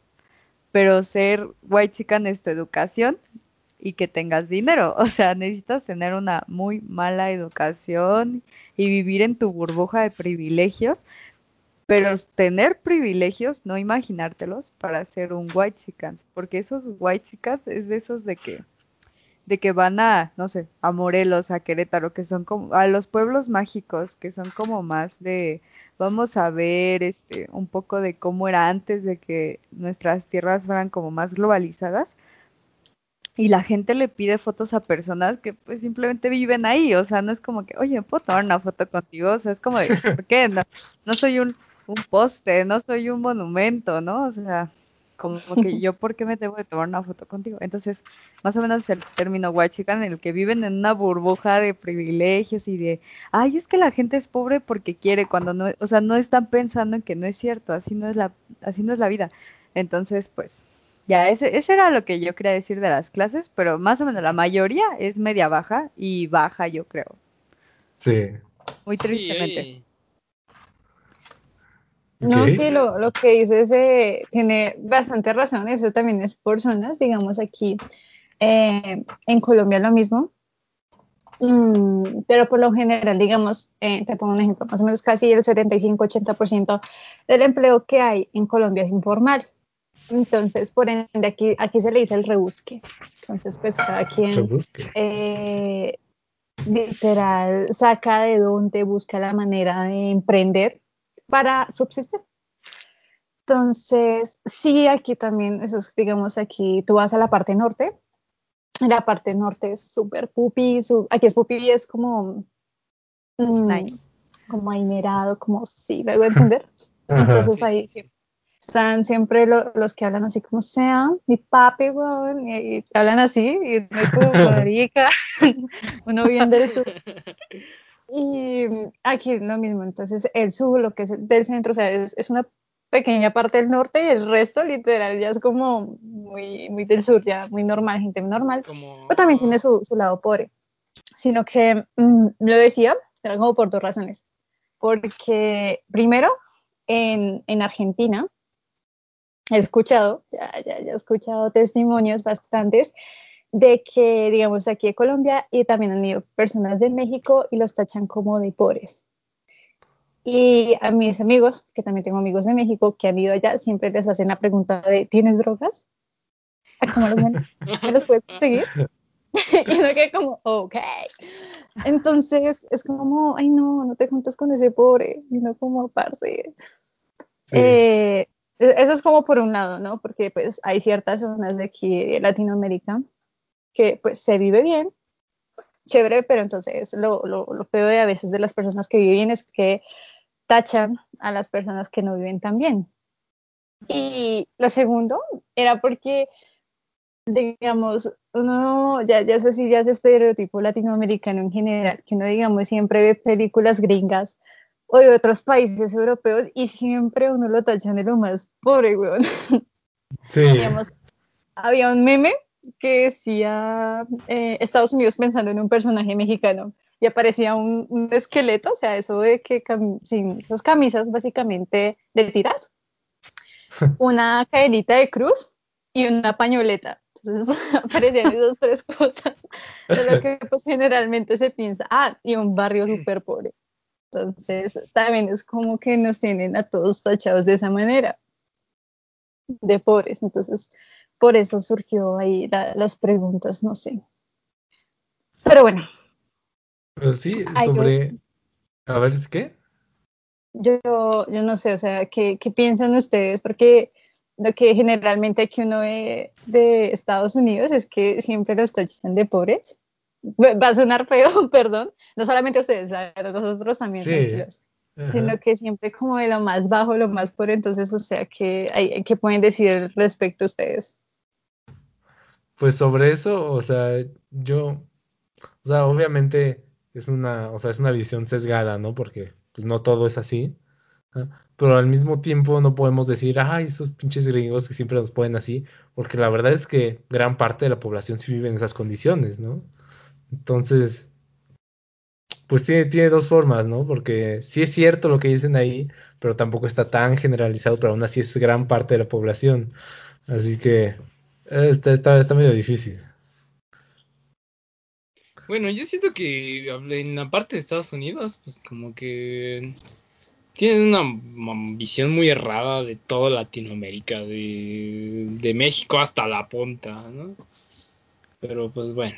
pero ser whitexican es tu educación y que tengas dinero. O sea, necesitas tener una muy mala educación y vivir en tu burbuja de privilegios, pero tener privilegios, no imaginártelos para ser un whitexicans, porque esos whitexicans es de esos de que de que van a, no sé, a Morelos, a Querétaro, que son como a los pueblos mágicos, que son como más de vamos a ver este un poco de cómo era antes de que nuestras tierras fueran como más globalizadas. Y la gente le pide fotos a personas que pues simplemente viven ahí, o sea, no es como que, oye, ¿puedo tomar una foto contigo? O sea, es como de, ¿por qué? No, no soy un, un poste, no soy un monumento, ¿no? O sea, como que yo, ¿por qué me debo de tomar una foto contigo? Entonces, más o menos el término huachican en el que viven en una burbuja de privilegios y de, ay, es que la gente es pobre porque quiere, cuando no, o sea, no están pensando en que no es cierto, así no es la, así no es la vida. Entonces, pues, ya, ese, ese era lo que yo quería decir de las clases, pero más o menos la mayoría es media baja y baja, yo creo. Sí. Muy Sí, tristemente. hay- No, sí, lo, lo que dices eh, tiene bastante razón, eso también es por zonas, digamos aquí eh, en Colombia lo mismo, Mm, pero por lo general, digamos, eh, te pongo un ejemplo, más o menos casi el 75-80% del empleo que hay en Colombia es informal. Entonces, por ende, aquí, aquí se le dice el rebusque. Entonces, pues cada quien eh, literal saca de donde busca la manera de emprender para subsistir. Entonces, sí, aquí también, eso es, digamos, aquí tú vas a la parte norte, la parte norte es súper pupi, su- aquí es pupi, es como, mm, Nice. como ainerado, como sí, luego de entender. Ajá. Entonces Sí, ahí sí, están siempre lo- los que hablan así como sea, mi papi, weón, y, y hablan así, y no hay como marica, uno bien del sur. Y mm, aquí lo mismo, entonces el sur, lo que es del centro, o sea, es, es una pequeña parte del norte y el resto literal ya es como muy, muy del sur, ya muy normal, gente normal, Como... pero también tiene su, su lado pobre. Sino que mm, lo decía, era como por dos razones. Porque primero, en, en Argentina, he escuchado, ya, ya, ya he escuchado testimonios bastantes de que, digamos, aquí de Colombia y también han ido personas de México y los tachan como de pobres. Y a mis amigos, que también tengo amigos de México que han ido allá, siempre les hacen la pregunta de, ¿tienes drogas? ¿Cómo los? ¿Me los puedes conseguir? y uno queda como, ok. Entonces es como, ay no, no te juntas con ese pobre, y no como parce. Sí. Eh, eso es como por un lado, ¿no? Porque pues hay ciertas zonas de aquí de Latinoamérica que pues se vive bien, chévere, pero entonces lo, lo, lo feo de a veces de las personas que viven es que tachan a las personas que no viven tan bien. Y lo segundo era porque, digamos, uno, ya, ya sé si ya es estereotipo latinoamericano en general, que uno, digamos, siempre ve películas gringas o de otros países europeos y siempre uno lo tachan de lo más pobre, weón. Sí. Digamos, había un meme que decía eh, Estados Unidos pensando en un personaje mexicano y aparecía un, un esqueleto, o sea, eso de que cam sin esas camisas básicamente de tiras, una cadenita de cruz y una pañoleta. Entonces aparecían esas tres cosas de lo que pues generalmente se piensa, ah, y un barrio súper pobre. Entonces también es como que nos tienen a todos tachados de esa manera, de pobres. Entonces por eso surgió ahí la, las preguntas, no sé. Pero bueno, Pero sí, Ay, yo- sobre... A ver, ¿es qué? yo, yo no sé, o sea, ¿qué, qué piensan ustedes? Porque lo que generalmente aquí uno ve de Estados Unidos es que siempre los tachan de pobres. Va a sonar feo, perdón. No solamente ustedes, nosotros también, Sí. Ajá. Sino que siempre como de lo más bajo, lo más pobre. Entonces, o sea, ¿qué, hay, ¿qué pueden decir respecto a ustedes? Pues sobre eso, o sea, yo, o sea, obviamente es una, o sea, es una visión sesgada, ¿no? Porque pues no todo es así. Pero al mismo tiempo no podemos decir, ay, esos pinches gringos que siempre nos ponen así, porque la verdad es que gran parte de la población sí vive en esas condiciones, ¿no? Entonces, pues tiene, tiene dos formas, ¿no? Porque sí es cierto lo que dicen ahí, pero tampoco está tan generalizado, pero aún así es gran parte de la población. Así que está, está, está medio difícil. Bueno, yo siento que en la parte de Estados Unidos, pues como que tienen una visión muy errada de toda Latinoamérica, de, de México hasta la punta, ¿no? Pero pues bueno,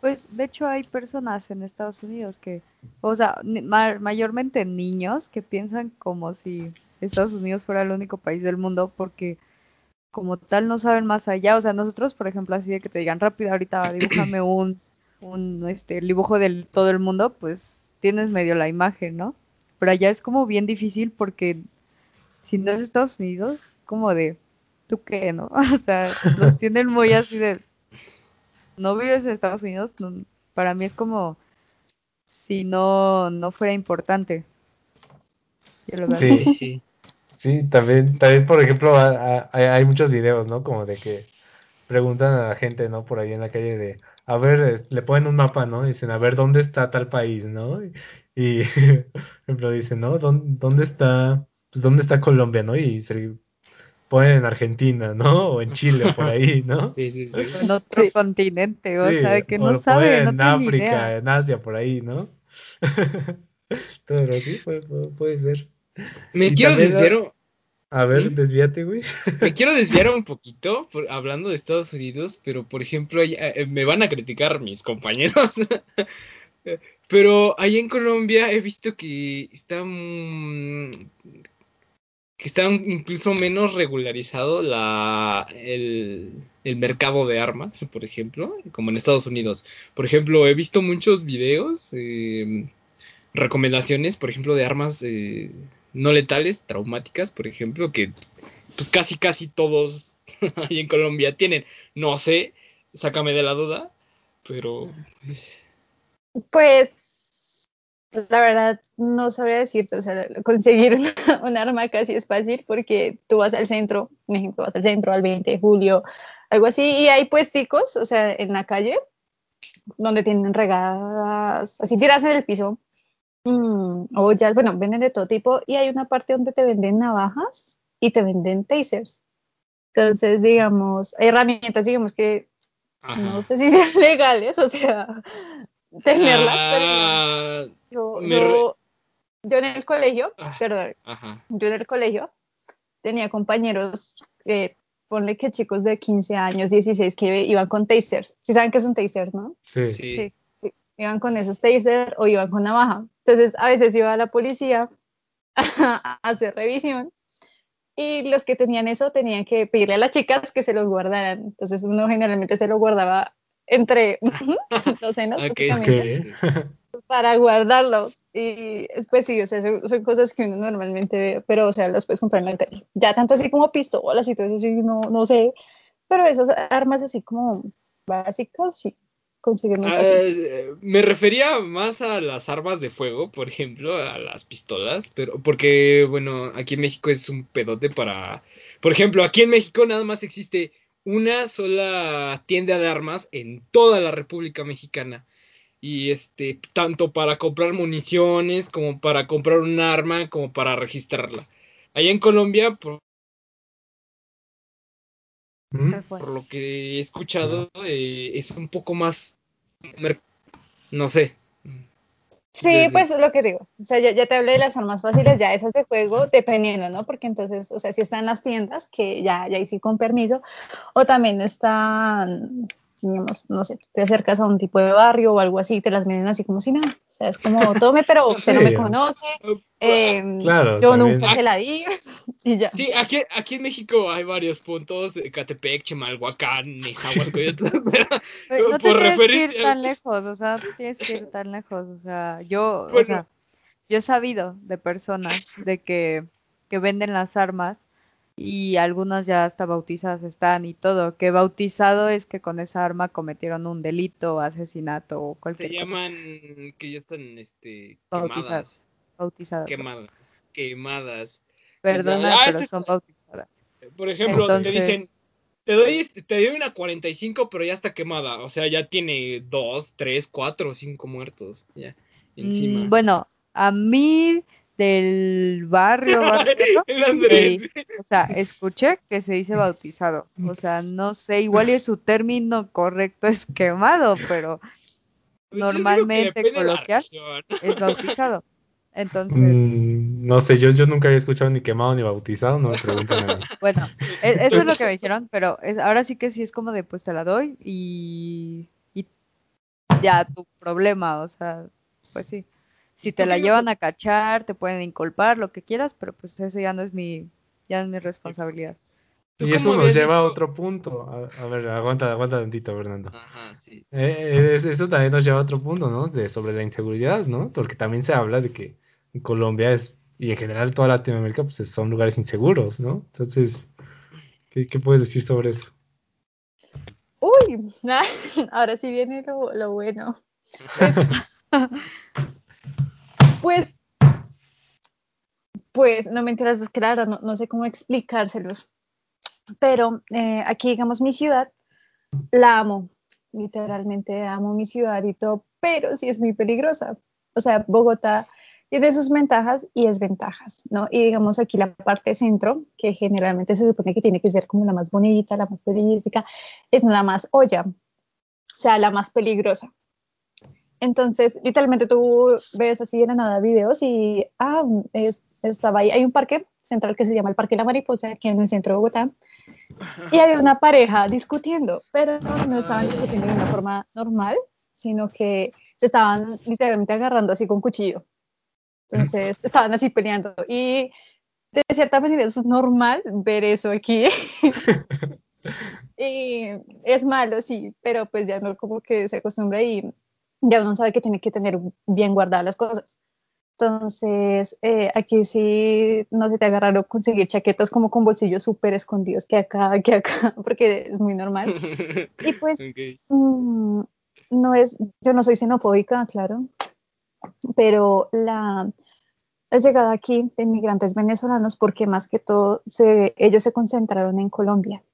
Pues de hecho hay personas en Estados Unidos que, o sea, ma- mayormente niños que piensan como si Estados Unidos fuera el único país del mundo porque como tal no saben más allá. O sea, nosotros, por ejemplo, así de que te digan rápido, ahorita dibújame un, un este, dibujo de todo el mundo, pues tienes medio la imagen, ¿no? Pero allá es como bien difícil porque si no es Estados Unidos, como de, ¿tú qué, no? O sea, los tienen muy así de, no vives en Estados Unidos, para mí es como si no, no fuera importante. Sí. Sí, sí. También, también por ejemplo, a- a- hay, hay muchos videos, ¿no? Como de que preguntan a la gente, ¿no? Por ahí en la calle de, a ver, eh, le ponen un mapa, ¿no? Dicen, a ver, ¿dónde está tal país, ¿no? Y, y, por ejemplo, dicen, ¿no? ¿Dónde, dónde está, pues, dónde está Colombia, ¿no? Y se ponen en Argentina, ¿no? O en Chile, por ahí, ¿no? Sí, sí, sí. En otro Sí. continente, o Sí, sea, de que no sabe, no en tiene ni África, idea. en Asia, por ahí, ¿no? Pero sí, puede, puede- puede ser. Me quiero desviar, un- A ver, ¿Mm? desvíate, güey. me quiero desviar un poquito por- hablando de Estados Unidos, pero por ejemplo, eh, me van a criticar mis compañeros. Pero ahí en Colombia he visto que está mm, que está incluso menos regularizado la el, el mercado de armas, por ejemplo, como en Estados Unidos. Por ejemplo, he visto muchos videos, eh, recomendaciones, por ejemplo, de armas eh, no letales, traumáticas, por ejemplo, que pues casi casi todos ahí en Colombia tienen. No sé, sácame de la duda, pero pues, Pues, la verdad, no sabría decirte, o sea, conseguir un arma casi es fácil porque tú vas al centro, un ejemplo, vas al centro al 20 de julio, algo así, y hay puesticos, o sea, en la calle, donde tienen regadas, así tiras en el piso, mm, o ya, bueno, venden de todo tipo, y hay una parte donde te venden navajas y te venden tasers. Entonces, digamos, hay herramientas, digamos que ajá. no sé si sean legales, o sea, tenerlas, pero Ah, yo, me yo, yo en el colegio, Ah. perdón, ajá. yo en el colegio tenía compañeros, eh, ponle que chicos de 15 años, 16, que iban con tasers. Si saben qué es un taser, ¿no? Sí. Sí. Sí. Iban con esos tasers o iban con navaja. Entonces, a veces iba la policía a hacer revisión y los que tenían eso tenían que pedirle a las chicas que se los guardaran. Entonces, uno generalmente se lo guardaba entre los senos, Ok, básicamente Ok. para guardarlo. Y pues sí, o sea, son, son cosas que uno normalmente ve, pero o sea, las puedes comprar en la calle. Ya tanto así como pistolas y todo eso, sí, no, no sé, pero esas armas así como básicas, sí, consiguen muy Ah, fácil. eh, me refería más a las armas de fuego, por ejemplo, a las pistolas, pero porque, bueno, aquí en México es un pedote para... Por ejemplo, aquí en México nada más existe una sola tienda de armas en toda la República Mexicana. Y este, tanto para comprar municiones, como para comprar un arma, como para registrarla. Allá en Colombia, por lo que he escuchado, eh, es un poco más... No sé. Sí, desde- pues lo que digo, o sea, ya, ya te hablé de las armas fáciles, ya esas de juego, dependiendo, ¿no? Porque entonces, o sea, si están las tiendas, que ya, ya ahí sí con permiso, o también están, digamos, no sé, te acercas a un tipo de barrio o algo así, y te las venden así como si nada, o sea, es como, tome, pero usted no me conoce, eh, Claro, yo también. nunca se la di, y ya. Sí, aquí, aquí en México hay varios puntos, eh, Catepec, Chimalhuacán, Nezahualcóyotl, pero Pues, no te por tienes que ir tan lejos, o sea, no tienes que ir tan lejos, o sea, yo, o sea, yo he sabido de personas de que, que venden las armas y algunas ya hasta bautizadas están y todo, que bautizado es que con esa arma cometieron un delito, asesinato o se cualquier cosa, llaman que ya están este, Bautizadas. quemadas, bautizadas. quemadas, quemadas. Perdona, Ah, pero este- son bautizadas. Por ejemplo, te Entonces- dicen, te doy, este- te doy una 45, pero ya está quemada, o sea, ya tiene 2, 3, 4, 5 muertos, ya, encima. Mm, bueno, a mí del barrio, barrio, El Andrés. Sí. O sea, escuché que se dice bautizado. O sea, no sé, igual y es su término correcto es quemado, pero Pues normalmente coloquial es bautizado. Entonces, Mm, no sé, yo, yo nunca había escuchado ni quemado ni bautizado, no me pregunten a mí. bueno, e- eso es lo que me dijeron, pero es, ahora sí que sí es como de pues te la doy y, y ya tu problema, o sea, pues sí. Si ¿Y te la llevan a cachar, te pueden inculpar, lo que quieras, pero pues eso ya no es mi, ya no es mi responsabilidad. ¿Tú Y eso nos lleva a otro punto. A, a ver, aguanta, aguanta tantito, Fernando. Ajá, sí. Eh, es- eso también nos lleva a otro punto, ¿no? De, sobre la inseguridad, ¿no? Porque también se habla de que en Colombia es, y en general toda Latinoamérica, pues son lugares inseguros, ¿no? Entonces, ¿Qué, qué puedes decir sobre eso? Uy, ahora sí viene lo, lo bueno. Pues, pues, no me enteras, claro, no, no, sé cómo explicárselos. Pero eh, aquí, digamos, mi ciudad, la amo. Literalmente amo mi ciudad y todo, pero sí es muy peligrosa. O sea, Bogotá tiene sus ventajas y desventajas, ¿no? Y digamos aquí la parte centro, que generalmente se supone que tiene que ser como la más bonita, la más turística, es la más olla, o sea, la más peligrosa. Entonces, literalmente tú ves así en nada videos y, ah, estaba ahí, hay un parque central que se llama el Parque La Mariposa, aquí en el centro de Bogotá, y había una pareja discutiendo, pero no estaban discutiendo de una forma normal, sino que se estaban literalmente agarrando así con cuchillo. Entonces, estaban así peleando. Y de cierta manera es normal ver eso aquí. y es malo, sí, pero pues ya no como que se acostumbra y ya uno sabe que tiene que tener bien guardadas las cosas. Entonces, eh, aquí sí no se te agarraron conseguir chaquetas como con bolsillos súper escondidos que acá, que acá, porque es muy normal. Y pues, mm, no es, yo no soy xenofóbica, claro, pero la, la llegada aquí de inmigrantes venezolanos, porque más que todo se, ellos se concentraron en Colombia.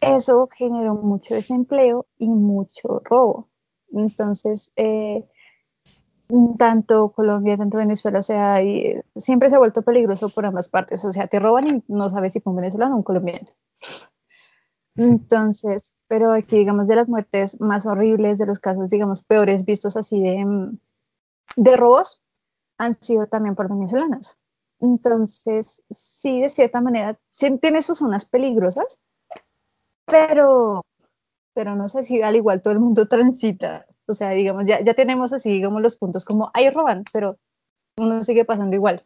Eso generó mucho desempleo y mucho robo. Entonces, eh, tanto Colombia, tanto Venezuela, o sea, y, siempre se ha vuelto peligroso por ambas partes. O sea, te roban y no sabes si fue un venezolano o un colombiano. Entonces, pero aquí, digamos, de las muertes más horribles, de los casos, digamos, peores vistos así de, de robos, han sido también por venezolanos. Entonces, sí, de cierta manera, tiene sus zonas peligrosas, pero pero no sé si al igual todo el mundo transita. O sea, digamos, ya, ya tenemos así, digamos, los puntos como ahí roban, pero uno sigue pasando igual.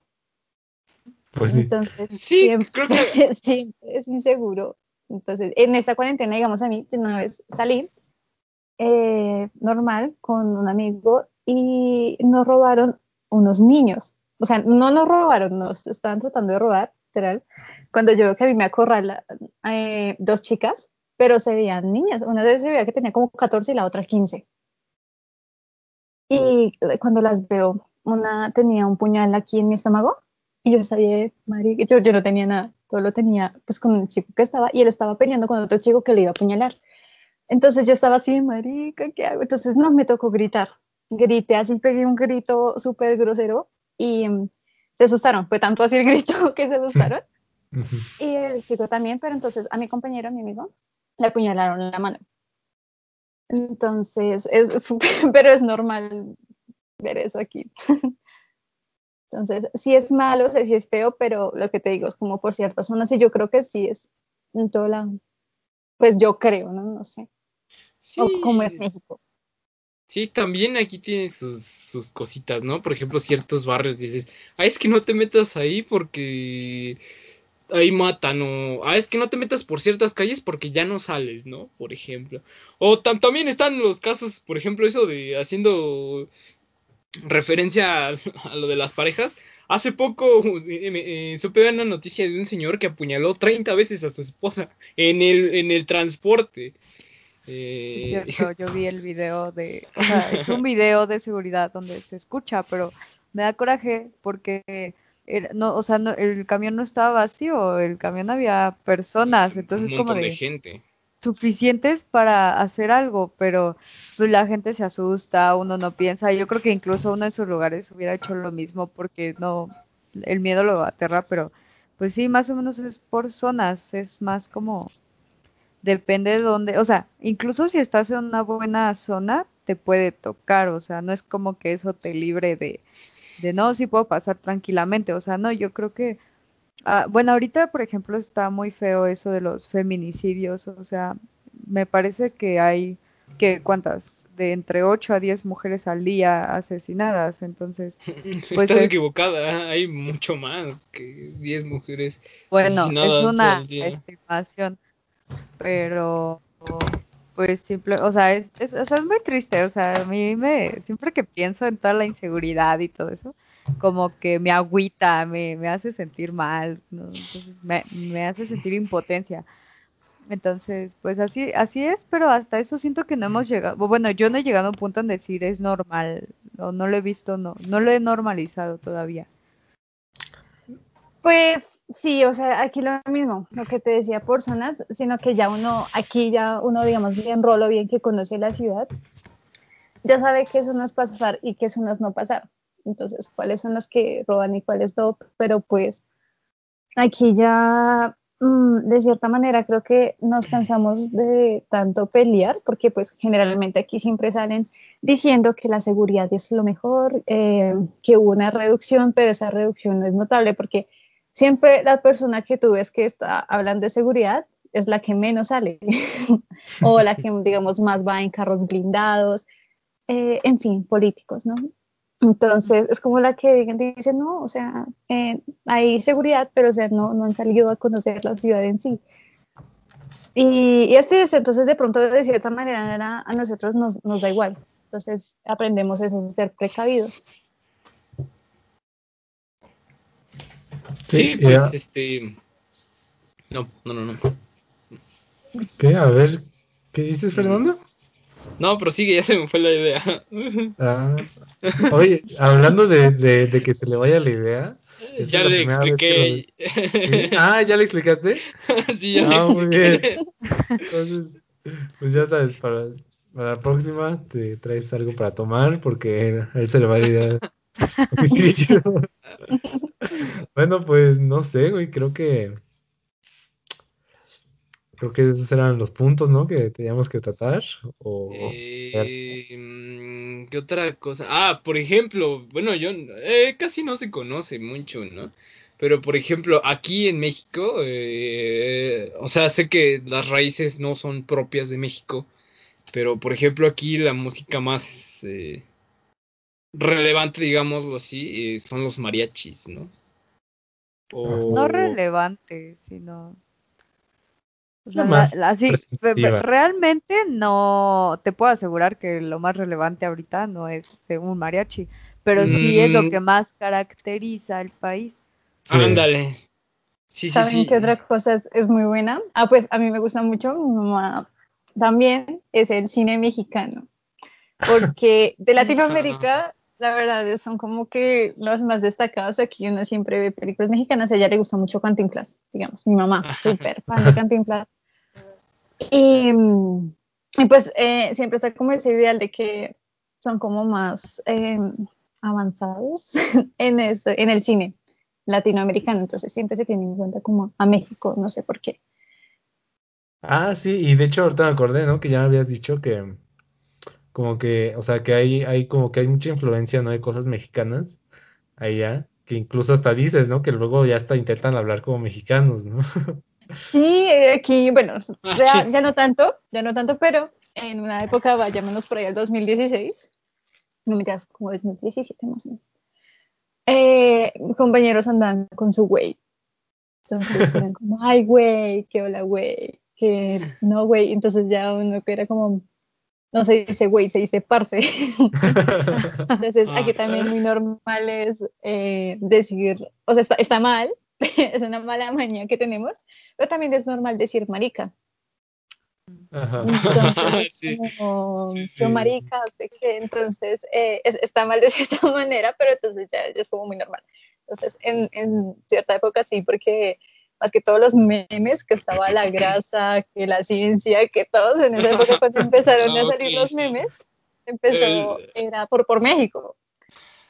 Pues sí. Entonces, sí, siempre, creo que... siempre es inseguro. Entonces, en esta cuarentena, digamos, a mí, una vez salí eh, normal con un amigo y nos robaron unos niños. O sea, no nos robaron, nos estaban tratando de robar, literal. Cuando yo veo que a mí me acorralan eh, dos chicas, pero se veían niñas. Una vez se veía que tenía como 14 y la otra 15. Y cuando las veo, una tenía un puñal aquí en mi estómago y yo sabía, marica, yo, yo no tenía nada, todo lo tenía pues con el chico que estaba y él estaba peleando con otro chico que le iba a apuñalar. Entonces yo estaba así, marica, ¿qué hago? Entonces no me tocó gritar. Grité así, pegué un grito súper grosero y um, se asustaron. Fue tanto así el grito que se asustaron. y el chico también, pero entonces a mi compañero, a mi amigo, le apuñalaron la mano. Entonces, es, pero es normal ver eso aquí. Entonces, sí es malo, sé si es feo, pero lo que te digo es como por ciertas zonas y yo creo que sí es en todo lado. Pues yo creo, ¿no? No sé. Sí. O como es México. Sí, también aquí tiene sus, sus cositas, ¿no? Por ejemplo, ciertos barrios dices, ah, es que no te metas ahí porque ahí matan o ah es que no te metas por ciertas calles porque ya no sales, ¿no? Por ejemplo. O también están los casos, por ejemplo, eso de haciendo referencia a, a lo de las parejas. Hace poco eh, eh, supe una noticia de un señor que apuñaló 30 veces a su esposa en el, en el transporte. Eh... Es cierto, yo vi el video de, o sea, es un video de seguridad donde se escucha, pero me da coraje porque no, o sea, no, el camión no estaba vacío, el camión había personas, entonces un como de, de gente. suficientes para hacer algo, pero pues la gente se asusta, uno no piensa, yo creo que incluso uno en sus lugares hubiera hecho lo mismo porque no, el miedo lo aterra, pero pues sí, más o menos es por zonas, es más como depende de dónde, o sea, incluso si estás en una buena zona, te puede tocar, o sea, no es como que eso te libre de, de no, sí puedo pasar tranquilamente, o sea, no, yo creo que, ah, bueno, ahorita, por ejemplo, está muy feo eso de los feminicidios, o sea, me parece que hay, que ¿cuántas? De entre 8 a 10 mujeres al día asesinadas, entonces... Pues Estás es, equivocada, hay mucho más que 10 mujeres bueno, asesinadas es una al día. estimación, pero pues simple, o sea, es, es, o sea, es muy triste, o sea, a mí me, siempre que pienso en toda la inseguridad y todo eso, como que me agüita, me, me hace sentir mal, ¿no? Entonces me, me hace sentir impotencia. Entonces, pues así, así es, pero hasta eso siento que no hemos llegado, bueno, yo no he llegado a un punto en decir es normal, o no lo he visto, no, no lo he normalizado todavía. Pues sí, o sea, aquí lo mismo, lo que te decía por zonas, sino que ya uno, aquí ya uno, digamos, bien rolo, bien que conoce la ciudad, ya sabe qué zonas pasar y qué zonas no pasar. Entonces, cuáles son las que roban y cuáles no, pero pues aquí ya Mm, de cierta manera creo que nos cansamos de tanto pelear, porque pues generalmente aquí siempre salen diciendo que la seguridad es lo mejor, eh, que hubo una reducción, pero esa reducción no es notable porque siempre la persona que tú ves que está hablando de seguridad es la que menos sale o la que digamos más va en carros blindados, eh, en fin, políticos, ¿no? Entonces, es como la que dice, no, o sea, eh, hay seguridad, pero o sea, no, no han salido a conocer la ciudad en sí. Y, y así es, entonces de pronto de cierta manera a nosotros nos, nos da igual. Entonces aprendemos eso, ser precavidos. Sí, pues este... No, no, no, no. ¿Qué? A ver, ¿qué dices, Fernando? No, pero sigue, ya se me fue la idea. Ah, oye, hablando de, de, que se le vaya la idea. Ya le expliqué. Ah, ¿ya le explicaste? sí, ya ah, muy bien. Entonces, pues ya sabes, para, para, la próxima te traes algo para tomar porque a él se le va la bueno, pues no sé, güey, creo que Creo que esos eran los puntos, ¿no? Que teníamos que tratar. O... Eh, ¿Qué otra cosa? Ah, por ejemplo, bueno, yo eh, casi no se conoce mucho, ¿no? Pero por ejemplo, aquí en México, eh, o sea, sé que las raíces no son propias de México, pero por ejemplo aquí la música más eh, relevante, digámoslo así, eh, son los mariachis, ¿no? O... No relevante, sino realmente no te puedo asegurar que lo más relevante ahorita no es un mariachi, pero sí es lo mm. que más caracteriza al país. Ándale. ¿Saben qué otra cosa es, muy buena? Ah, pues a mí me gusta mucho, mi mamá también es el cine mexicano, porque de Latinoamérica la verdad son como que los más destacados aquí uno siempre ve películas mexicanas, a ella le gusta mucho Cantinflas, digamos, mi mamá, súper fan de Cantinflas. Y, y pues eh, siempre está como ese ideal de que son como más eh, avanzados en, eso, en el cine latinoamericano, entonces siempre se tiene en cuenta como a México, no sé por qué. Ah, sí, y de hecho ahorita me acordé, ¿no? Que ya me habías dicho que como que, o sea, que hay, hay como que hay mucha influencia, ¿no? De cosas mexicanas allá, que incluso hasta dices, ¿no? Que luego ya hasta intentan hablar como mexicanos, ¿no? Sí, aquí, bueno, ah, ya, no tanto, ya no tanto, pero en una época, vayámonos por ahí al 2016, no me digas, como 2017 más o menos, eh, compañeros andaban con su güey. Entonces eran como, ay, güey, qué hola, güey, que no, güey. Entonces ya uno que era como, no se dice güey, se dice parce. Entonces aquí también muy normal es eh, decir, o sea, está, está mal, es una mala maña que tenemos, pero también es normal decir marica. Entonces, como, yo marica, entonces eh, está mal de cierta manera, pero entonces ya, es como muy normal. Entonces, en, en, cierta época sí, porque más que todos los memes, que estaba la grasa, que la ciencia, que todos en esa época cuando empezaron a salir los memes, empezó, era por, por México.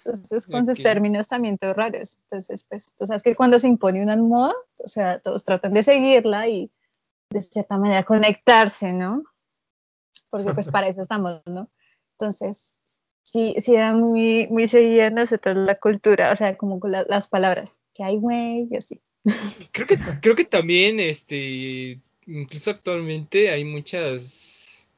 Entonces, con sus términos también todos raros. Entonces, pues, tú sabes que cuando se impone una moda, o sea, todos tratan de seguirla y de cierta manera conectarse, ¿no? Porque pues para eso estamos, ¿no? Entonces, sí, sí era muy, muy seguida nosotros la cultura, o sea, como con las palabras, que hay güey, y así. Creo que, creo que también, este, incluso actualmente hay muchas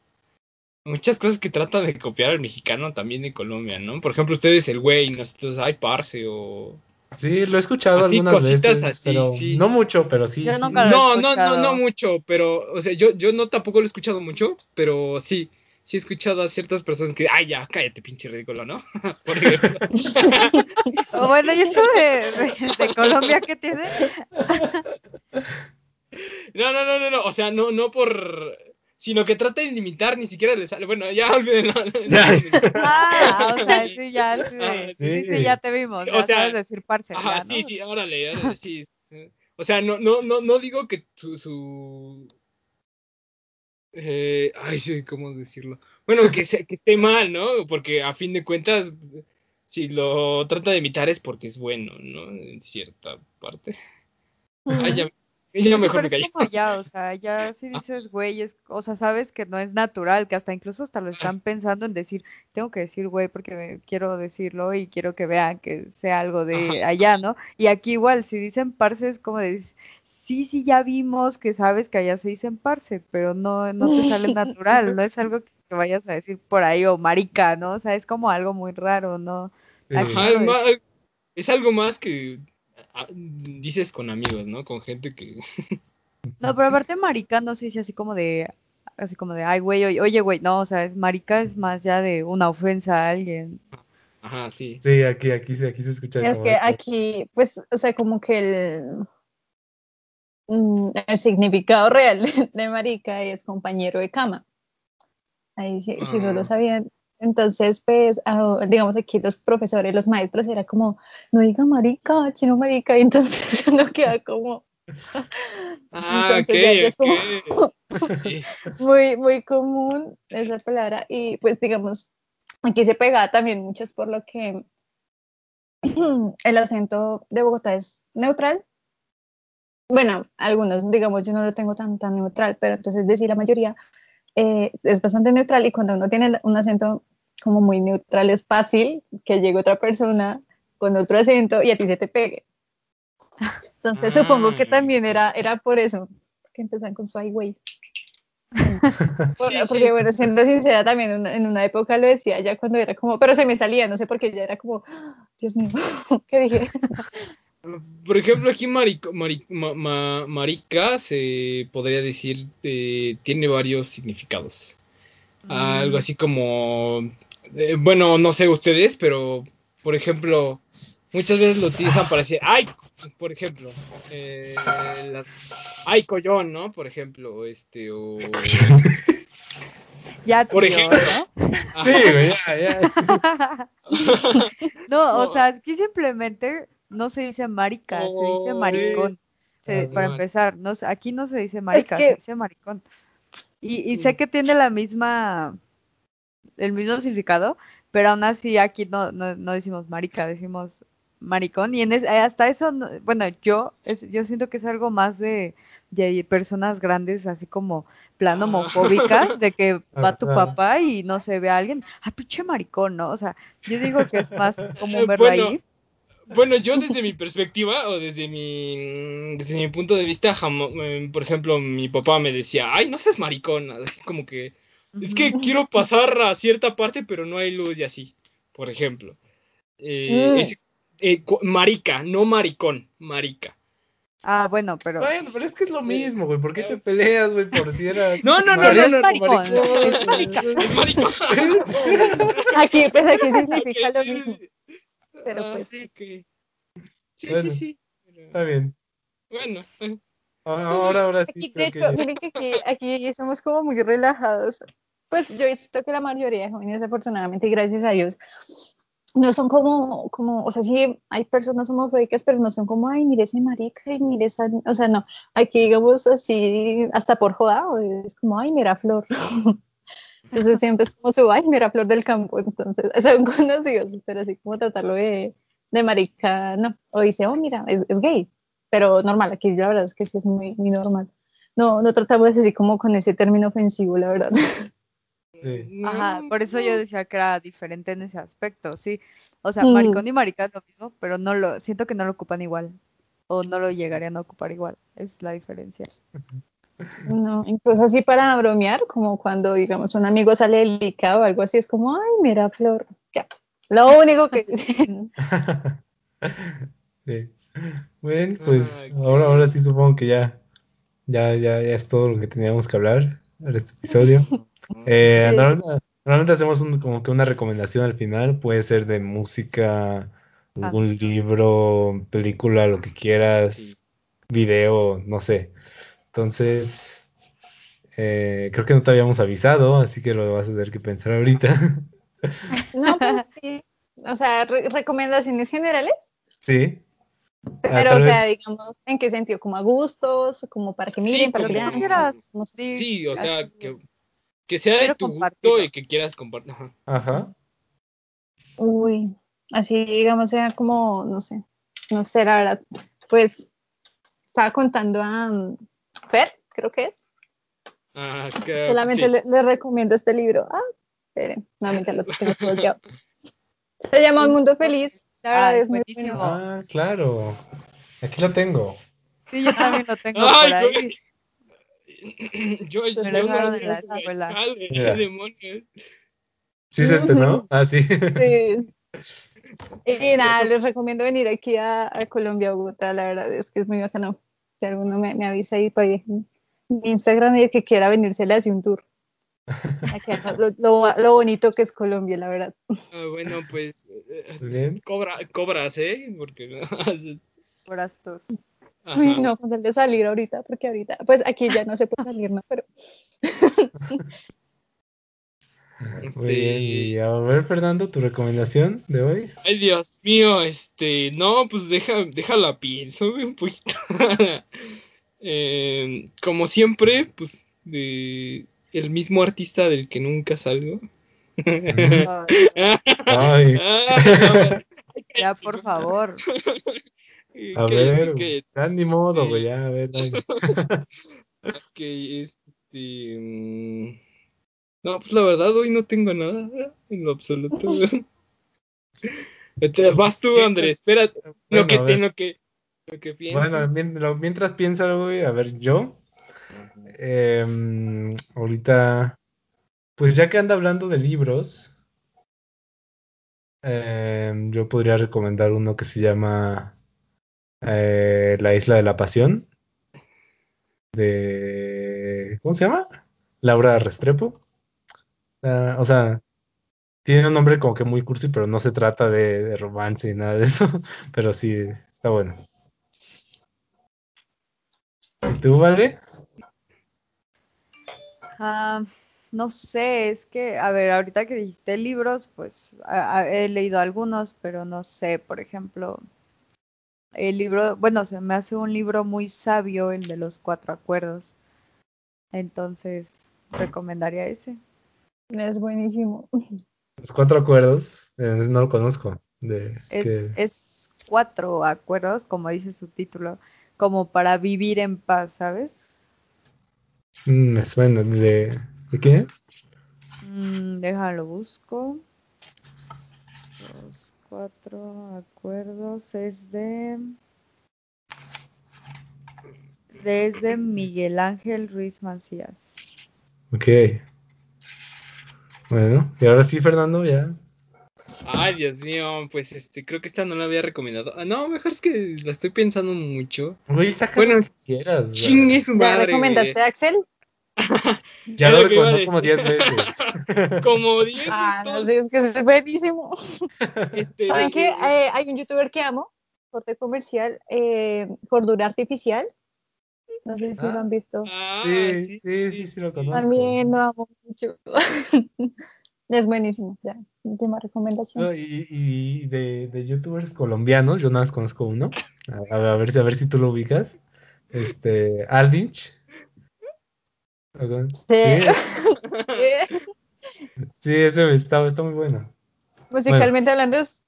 muchas cosas que tratan de copiar al mexicano también de Colombia, ¿no? Por ejemplo, ustedes el güey, nosotros hay parce o Sí, lo he escuchado algunas veces, así, pero sí. no mucho, pero sí. no, no, no, no, mucho, pero, o sea, yo, yo no tampoco lo he escuchado mucho, pero sí, sí he escuchado a ciertas personas que, ay, ya, cállate, pinche ridículo, ¿no? Por ejemplo. O bueno, ¿y eso de, de- de Colombia qué tiene? No, no, no, no, no, o sea, no, no por, sino que trata de imitar, ni siquiera le sale, bueno, ya olvídenlo. Ya. Ah, o sea, sí, ya, sí, Ah, sí, sí, sí. ya te vimos. O sea, sabes decir parce, Ajá, ya, ¿no? sí, sí, órale, órale, sí. sí. O sea, no, no, no, no digo que su, su eh, ay, sí, ¿cómo decirlo? Bueno, que, se- que esté mal, ¿no? Porque a fin de cuentas, si lo trata de imitar es porque es bueno, ¿no? En cierta parte. Ay, ya, ya Sí, mejor pero me es callo. como ya, o sea, ya si Ah. dices güey, es, o sea, sabes que no es natural, que hasta incluso hasta lo están pensando en decir, tengo que decir güey porque me- quiero decirlo y quiero que vean que sea algo de Ajá. allá, ¿no? Y aquí igual, si dicen parce es como de, sí, sí, ya vimos que sabes que allá se dicen parce, pero no, no te sale natural, no es algo que te vayas a decir por ahí o marica, ¿no? O sea, es como algo muy raro, ¿no? Aquí Ajá, es, más- es algo más que ah, dices con amigos, ¿no? Con gente que... No, pero aparte marica no se dice así como de, así como de, ay, güey, oye, oye, güey, no, o sea, es marica es más ya de una ofensa a alguien. Ajá, sí. Sí, aquí, aquí, se- aquí se escucha Es como que aquí, pues, o sea, como que el, el significado real de marica es compañero de cama. Ahí sí, si no lo sabían. Entonces, pues, ah, digamos aquí los profesores, los maestros, era como, no diga marica, chino marica, y entonces uno queda como, Ah, Entonces, ya es como- muy, muy común esa palabra y pues digamos, aquí se pega también muchos por lo que el acento de Bogotá es neutral. Bueno, algunos, digamos, yo no lo tengo tan, tan neutral, pero entonces decir la mayoría eh, es bastante neutral y cuando uno tiene un acento como muy neutral es fácil que llegue otra persona con otro acento y a ti se te pegue. Entonces supongo que Ah. también era, era por eso, que empezaron con su güey. Sí, porque sí. bueno, siendo sincera, también en una, en una época lo decía ya cuando era como, pero se me salía, no sé por qué ya era como, "Ah, Dios mío, ¿qué dije? Por ejemplo, aquí marico- mari- ma- ma- marica se podría decir eh, tiene varios significados. Algo así como, eh, bueno, no sé ustedes, pero por ejemplo, muchas veces lo utilizan para decir, ay, por ejemplo, eh, ay, collón, ¿no? Por ejemplo, este, o... Ya, Por tío, ejemplo. ¿no? Sí, güey, ya, ya. No, o sea, aquí simplemente no se dice marica, se dice Oh, maricón. Se- para empezar, no, se- aquí no se dice marica, que- se dice maricón. Y, y sé que tiene la misma, el mismo significado, pero aún así aquí no, no, no decimos marica, decimos maricón. Y en es- hasta eso, no- bueno, yo, es, yo siento que es algo más de, de personas grandes, así como plan Ah. homofóbicas, de que va tu papá y no se ve a alguien, ah, pinche maricón, ¿no? O sea, yo digo que es más común Eh, verlo bueno, ahí. Bueno, yo desde mi perspectiva o desde mi desde mi punto de vista, jamo- eh, por ejemplo, mi papá me decía, "Ay, no seas maricón", así como que es que quiero pasar a cierta parte, pero no hay luz y así, por ejemplo. Eh, Mm. es- eh, marica, no maricón, marica. Ah, bueno, pero Bueno, pero es que es lo mismo, güey. ¿Por qué te peleas, güey, por si era... No, no, no, no no, es no, no, maricón, es marica. es maricón. Aquí, pues aquí significa lo sí, mismo, sí. Pero Ah, pues. Sí, Bueno. sí, sí. Está bien. bueno, eh, Ahora, ahora, ahora sí. Aquí, de hecho, que- miren que aquí, aquí somos como muy relajados. Pues yo he visto que la mayoría de jóvenes, afortunadamente, gracias a Dios, no son como, como, o sea, sí hay personas homofóbicas, pero no son como, ay, mire ese marica y mire esa, o sea, no, aquí digamos así, hasta por joda, es como, ay, mira flor. Entonces siempre es como su, ay, mira flor del campo, entonces son conocidos, pero así como tratarlo de, de marica, no, o dice, oh, mira, es, es gay, pero normal, aquí la verdad es que sí es muy, muy normal. No, no tratamos así como con ese término ofensivo, la verdad. Sí. Ajá, por eso yo decía que era diferente en ese aspecto, sí. O sea, Mm. maricón y marica es lo mismo, pero no lo, siento que no lo ocupan igual. O no lo llegarían a ocupar igual. Es la diferencia. No, incluso así para bromear, como cuando, digamos, un amigo sale delicado o algo así, es como, ay, mira, Flor. Ya. Lo único que dicen. sí. Bueno, pues Ah, ahora, ahora sí supongo que ya, ya, ya, ya es todo lo que teníamos que hablar. en este episodio. Eh, Sí. normalmente, normalmente hacemos un- como que una recomendación al final, puede ser de música, algún libro, película, lo que quieras, Sí. video, no sé. Entonces, eh, creo que no te habíamos avisado, así que lo vas a tener que pensar ahorita. No, pues sí. O sea, re- recomendaciones generales, Sí. Ah, pero o sea, vez- digamos, ¿en qué sentido? ¿Como a gustos? ¿Como para que Sí, miren, para que como- vean? quieras. No sé. Sí, Sí, o sea, que, que sea de tu gusto y que quieras compartir. Ajá. Ajá. Uy, así digamos, sea como, no sé, no sé, la verdad. Pues estaba contando a Fer, creo que es. Ah, que- Solamente sí. le, le recomiendo este libro. Ah, espere, no, mentira, lo tengo bloqueado. Se llama Un Mundo Feliz. La verdad Ay, es muy buenísimo. bueno. Ah, claro. Aquí lo tengo. Sí, yo también lo tengo Ay, por ahí. Yo, yo Me no en la escuela. Mira. demonios. Sí es este, ¿no? Ah, sí. Sí. Y nada, les recomiendo venir aquí a, a Colombia, Bogotá, la verdad es que es muy bacano. Si alguno me, me avisa ahí en mi Instagram y el que quiera venirse le hace un tour. Aquí, lo, lo- lo bonito que es Colombia, la verdad. Ah, bueno, pues eh, Bien. cobra, cobras, ¿eh? Porque Por Astor. Ajá. Uy, no, con tal de salir ahorita, porque ahorita, pues aquí ya no se puede salir, ¿no? Pero Muy bien. Este, Y a ver, Fernando, tu recomendación de hoy. Ay, Dios mío, este, no, pues deja, déjala pienso güey, un poquito. Eh, como siempre, pues de el mismo artista del que nunca salgo. Ay, Ay, Ah, ya, por favor. a que- ver, que- ya ni modo, güey, ya, a ver, que, este, no, pues la verdad hoy no tengo nada en lo absoluto. Entonces, vas tú, Andrés, espérate, lo que ver. tengo que, lo que pienso. Bueno, mien- lo- mientras piensa, güey, a ver, yo, em, ahorita, pues ya que anda hablando de libros, em, yo podría recomendar uno que se llama eh, La Isla de la Pasión, de, ¿cómo se llama? Laura Restrepo. Ah, o sea, tiene un nombre como que muy cursi, pero no se trata de, romance y nada de eso, pero sí, está bueno. ¿Y tú, vale? Ah, no sé, es que, a ver, ahorita que dijiste libros, pues he leído algunos, pero no sé, por ejemplo, el libro, bueno, se me hace un libro muy sabio, el de los cuatro acuerdos. Entonces, recomendaría ese. Es buenísimo. Los cuatro acuerdos, eh, no lo conozco. De Es, que, es cuatro acuerdos, como dice su título, como para vivir en paz, ¿sabes? Mm, me suena. ¿De, ¿de quién es? Mm, déjalo, busco. Los cuatro acuerdos es de... Desde Miguel Ángel Ruiz Macías. Ok. Bueno, y ahora sí, Fernando, ya. Ay, Dios mío, pues este, creo que esta no la había recomendado. Ah, no, mejor es que la estoy pensando mucho. Güey, saca Bueno, lo que quieras. güey. Chingue su ¿Ya madre. recomendaste a Axel? Ya lo recomendó como 10 decir. veces. Como 10 Ah, no entonces, sé, es que es buenísimo. este, ¿Saben qué? Eh, hay un youtuber que amo, corte comercial, eh, Cordura Artificial. No sé si lo han visto. Ah, Sí, sí, sí, sí lo conozco. También lo amo mucho. es buenísimo, ya. Última recomendación. No, y y de, de youtubers colombianos, yo nada más conozco uno. A, a ver, si- a ver si tú lo ubicas. Este, Aldinch. Sí. Sí, sí, ese está, está muy bueno. Musicalmente hablando es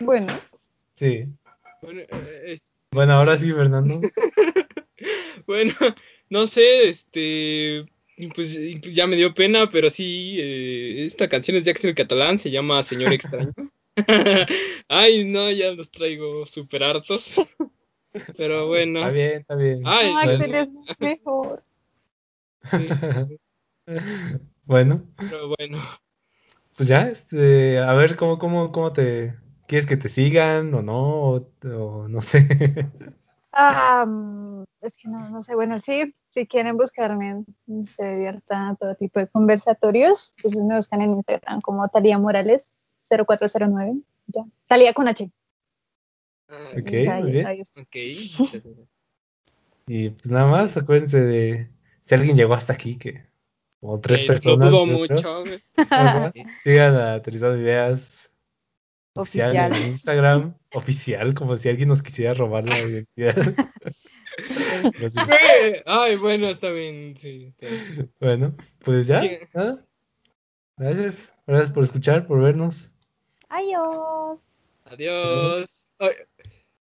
bueno. Sí. Bueno, eh, es- Bueno, ahora sí, Fernando. bueno, no sé, este, pues, pues ya me dio pena, pero sí, eh, esta canción es de Axel Catalán, se llama Señor Extraño. Ay, no, ya los traigo súper hartos. Pero bueno. Está bien, está bien. Ay, No, Axel bueno, es mejor. sí, Bueno, pero bueno. pues ya, este, a ver cómo, cómo, cómo te, ¿quieres que te sigan o no? O, o no sé. Ah, mm, es que no, no sé, bueno, sí, si quieren buscarme, se abierta todo tipo de conversatorios, entonces me buscan en Instagram como Talía Morales 0409, ya, Talía con H. Ah, Ok, muy bien. ahí. Y pues nada más, acuérdense de si alguien llegó hasta aquí, que como tres Que personas. Lo dudo mucho. Sigan a Ideas oficial, Oficial. en Instagram, oficial, como si alguien nos quisiera robar la identidad. Ay, bueno, está bien, sí. está bien. Bueno, pues ya, Sí. nada. Gracias, gracias por escuchar, por vernos. Adiós. Adiós. Ay,